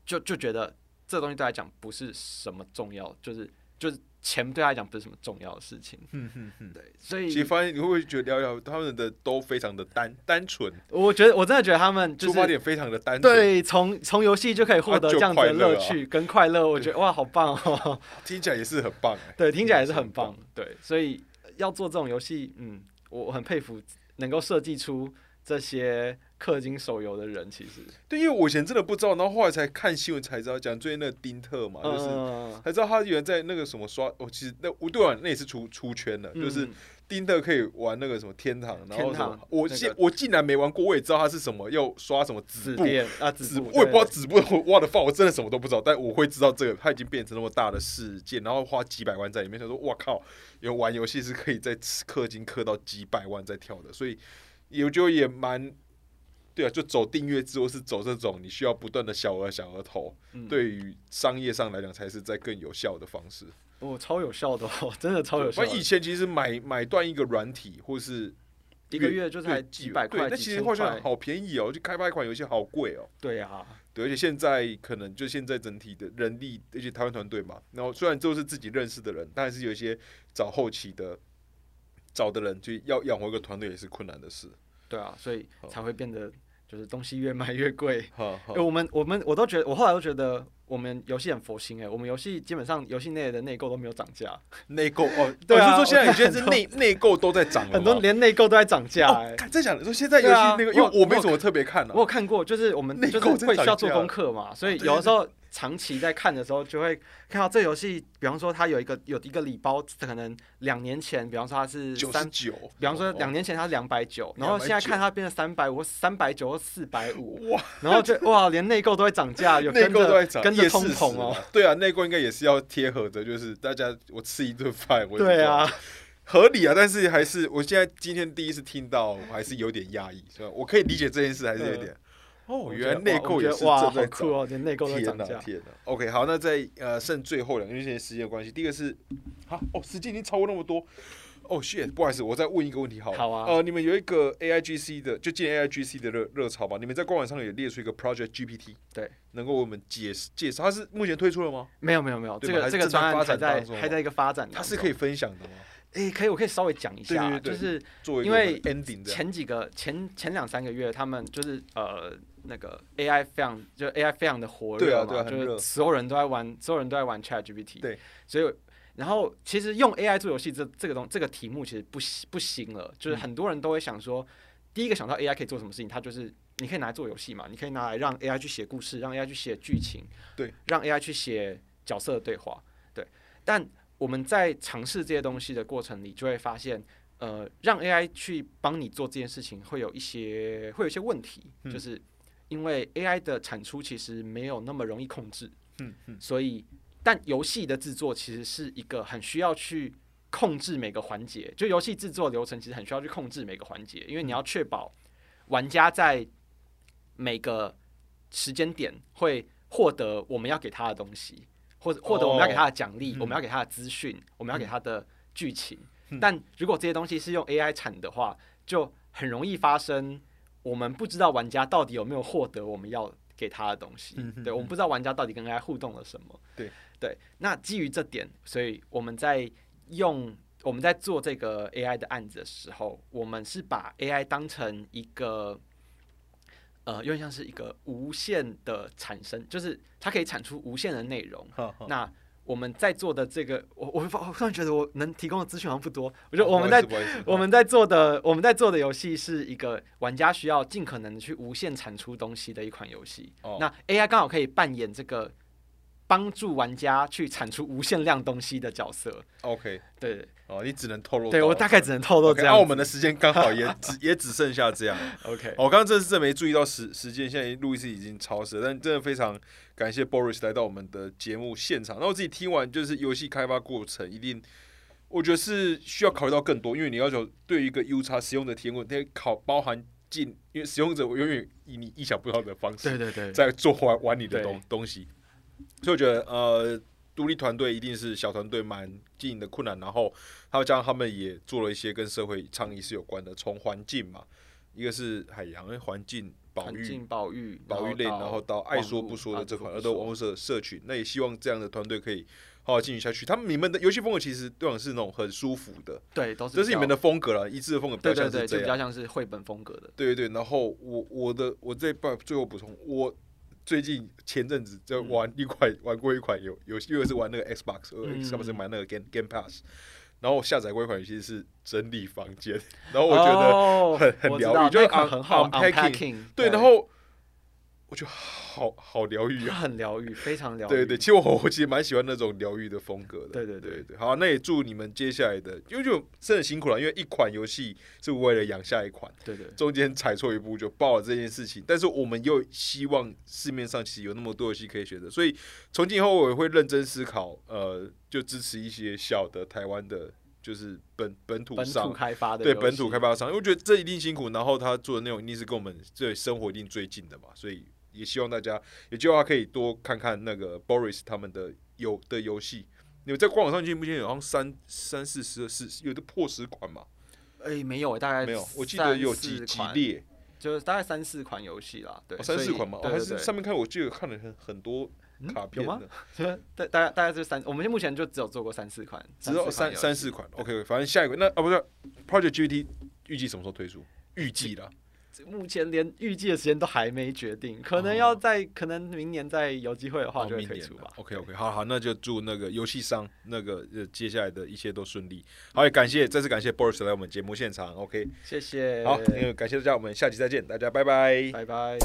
就就觉得这东西对他来讲不是什么重要，就是就是钱对他来讲不是什么重要的事情。嗯嗯嗯。对，所以其实以发现你会不会觉得聊聊他们的都非常的单单纯，我觉得我真的觉得他们就是出发点非常的单纯，对从从游戏就可以获得这样子的快乐趣跟快乐，我觉得哇好棒哦。听起来也是很棒哎。对，听起来也是很很棒。对，所以要做这种游戏，嗯，我我很佩服能够设计出这些氪金手游的人，其实。对，因为我以前真的不知道，然后后来才看新闻才知道，讲最近那个丁特嘛，就是嗯，才知道他原来在那个什么刷，哦，其实那我对啊那也是出出圈的，就是嗯丁特可以玩那个什么天堂，然后我那个。竟我竟然没玩过，我也知道他是什么，要刷什么紫纸布。啊，纸紫布，我也不知道对纸布挖的放，我真的什么都不知道，但我会知道这个，它已经变成那么大的事件，然后花几百万在里面，他说哇靠，有玩游戏是可以在氪金氪到几百万在跳的，所以有就也蛮，对啊，就走订阅制或是走这种你需要不断的小额小额投，嗯对于商业上来讲才是在更有效的方式。哦，超有效的哦，真的超有效的。以前其实买买断一个软体或是一个月就才对几百块，对那其实好像块。好便宜哦，就开发一款游戏好贵哦。对啊，对，而且现在可能就现在整体的人力，而且台湾团队嘛，然后虽然都是自己认识的人，但还是有一些找后期的找的人，就要养活一个团队也是困难的事。对啊，所以才会变得就是东西越卖越贵。我们我们我都觉得，我后来都觉得我们游戏很佛心哎、我们游戏基本上游戏内的内购都没有涨价，内购哦，对啊哦就是说现在有些我看是内内购都在涨了，很多连内购都在涨价哎、哦，看在讲说现在游戏那个，因为我我没怎么特别看呢我。有看过，就是我们内就是购会需要做功课嘛，所以有的时候长期在看的时候，就会看到这游戏，比方说它有一个有一个礼包，可能两年前，比方说它是九十三，九，比方说哦两年前它是两百九，然后现在看它变成三百五、或三百九或四百五，哇，然后就哇，连内购都会涨价，有内跟购都会涨，跟着通膨哦。。对啊，内购应该也是要贴合的，就是大家我吃一顿饭，我也对啊，合理啊，但是还是我现在今天第一次听到，我还是有点压抑，是吧？我可以理解这件事，还是有点。哦，原来内购也是正在涨。好酷哦，连内购都会天哪涨价。天哪！OK，好，那在呃剩最后两个，因为现在时间的关系，第一个是，好哦，时间已经超过那么多。哦，shit，不好意思，我再问一个问题好了。好啊呃，你们有一个 AIGC 的，就进 AIGC 的热热潮吧？你们在官网上也列出一个 Project GPT，对，能够为我们解释介绍，它是目前推出了吗？没有没有没有，这个这个专案还在还在一个发展，它是可以分享的吗？诶、可以，我可以稍微讲一下，就是因为。前几个前前两三个月，他们就是呃那个 AI 非常就 AI 非常的火热嘛，就是所有人都在玩，所有人都在玩 Chat GPT，对，所以然后其实用 AI 做游戏这这个东这个题目其实不新不新了，就是嗯。很多人都会想说，第一个想到 AI 可以做什么事情，它就是你可以拿来做游戏嘛，你可以拿来让 AI 去写故事，让 AI 去写剧情，对，让 AI 去写角色的对话，对，但我们在尝试这些东西的过程里，就会发现，呃，让 AI 去帮你做这件事情，会有一些会有一些问题，嗯。就是因为 AI 的产出其实没有那么容易控制，嗯嗯，所以但游戏的制作其实是一个很需要去控制每个环节，就游戏制作流程其实很需要去控制每个环节，因为你要确保玩家在每个时间点会获得我们要给他的东西，或者获得我们要给他的奖励，嗯我们要给他的资讯，我们要给他的剧情。嗯。但如果这些东西是用 AI 产的话，就很容易发生我们不知道玩家到底有没有获得我们要给他的东西。嗯对，我们不知道玩家到底跟 AI 互动了什么。对对，那基于这点，所以我们在用我们在做这个 AI 的案子的时候，我们是把 AI 当成一个。呃，有点像是一个无限的产生，就是它可以产出无限的内容。那我们在做的这个，我我我突然觉得我能提供的资讯好像不多。我觉得哦我们在我们在做的我们在做的游戏是一个玩家需要尽可能的去无限产出东西的一款游戏。哦那 AI 刚好可以扮演这个帮助玩家去产出无限量东西的角色。OK，对对哦，你只能透露。对，我大概只能透露这样我们的时间刚好也只也只剩下这样。OK，我刚刚真是真没注意到时时间，现在路易斯已经超时了，但真的非常感谢 Boris 来到我们的节目现场。那我自己听完，就是游戏开发过程一定，我觉得是需要考虑到更多，因为你要求对于一个 U 叉使用者体验，得考包含进，因为使用者永远以你意想不到的方式对对对，在做玩玩你的东东西，所以我觉得呃，独立团队一定是小团队蛮经营的困难，然后还有加上他们也做了一些跟社会倡议是有关的，从环境嘛，一个是海洋因为环境保育。保育、保育类，然后到爱说不说的这款，而都网络社社群，那也希望这样的团队可以好好进行下去。他们你们的游戏风格其实对我是那种很舒服的，对都是这是你们的的风格了，一致的风格比较对对对，像是这样就比较。像是绘本风格的。对对对，然后我我的我这半最后补充，我最近前阵子在玩一款、玩过一款游游戏，因为是玩那个 Xbox，呃嗯。Xbox 买那个 Game Game Pass，然后我下载过一款游戏是整理房间，然后我觉得、哦很很疗愈就是很好 unpacking，对，然后我觉得好好疗愈啊。很疗愈，非常疗愈。对对，其实我我其实蛮喜欢那种疗愈的风格的。对对对好，那也祝你们接下来的，因为就真的很辛苦了，因为一款游戏是为了养下一款，对对中间踩错一步就爆了这件事情。但是我们又希望市面上其实有那么多游戏可以选择，所以从今以后我也会认真思考，呃，就支持一些小的台湾的，就是本本土本土上。开发的对本土开发商，因为我觉得这一定辛苦，然后他做的内容一定是跟我们这生活一定最近的嘛，所以也希望大家有机会话可以多看看那个 Boris 他们的游的游戏。你们在官网上去目前有好像三三四十四有的破十款嘛？哎没有，大概没有，我记得有几几列，就是大概三四款游戏啦，对，哦、三四款嘛，哦，还是上面看我记得看了很很多嗯卡片有吗大大概大概就三，我们目前就只有做过三四款，只有三三三四款。OK，反正下一个那啊不是 Project GT 预计什么时候推出？预计啦，目前连预计的时间都还没决定，可能要在可能明年再有机会的话哦，就会明年了推出吧。OK OK，好好，那就祝那个游戏商那个呃接下来的一切都顺利。好，也感谢再次感谢 Boris 来我们节目现场。OK，谢谢，好，那个感谢大家，我们下期再见，大家拜拜。拜拜。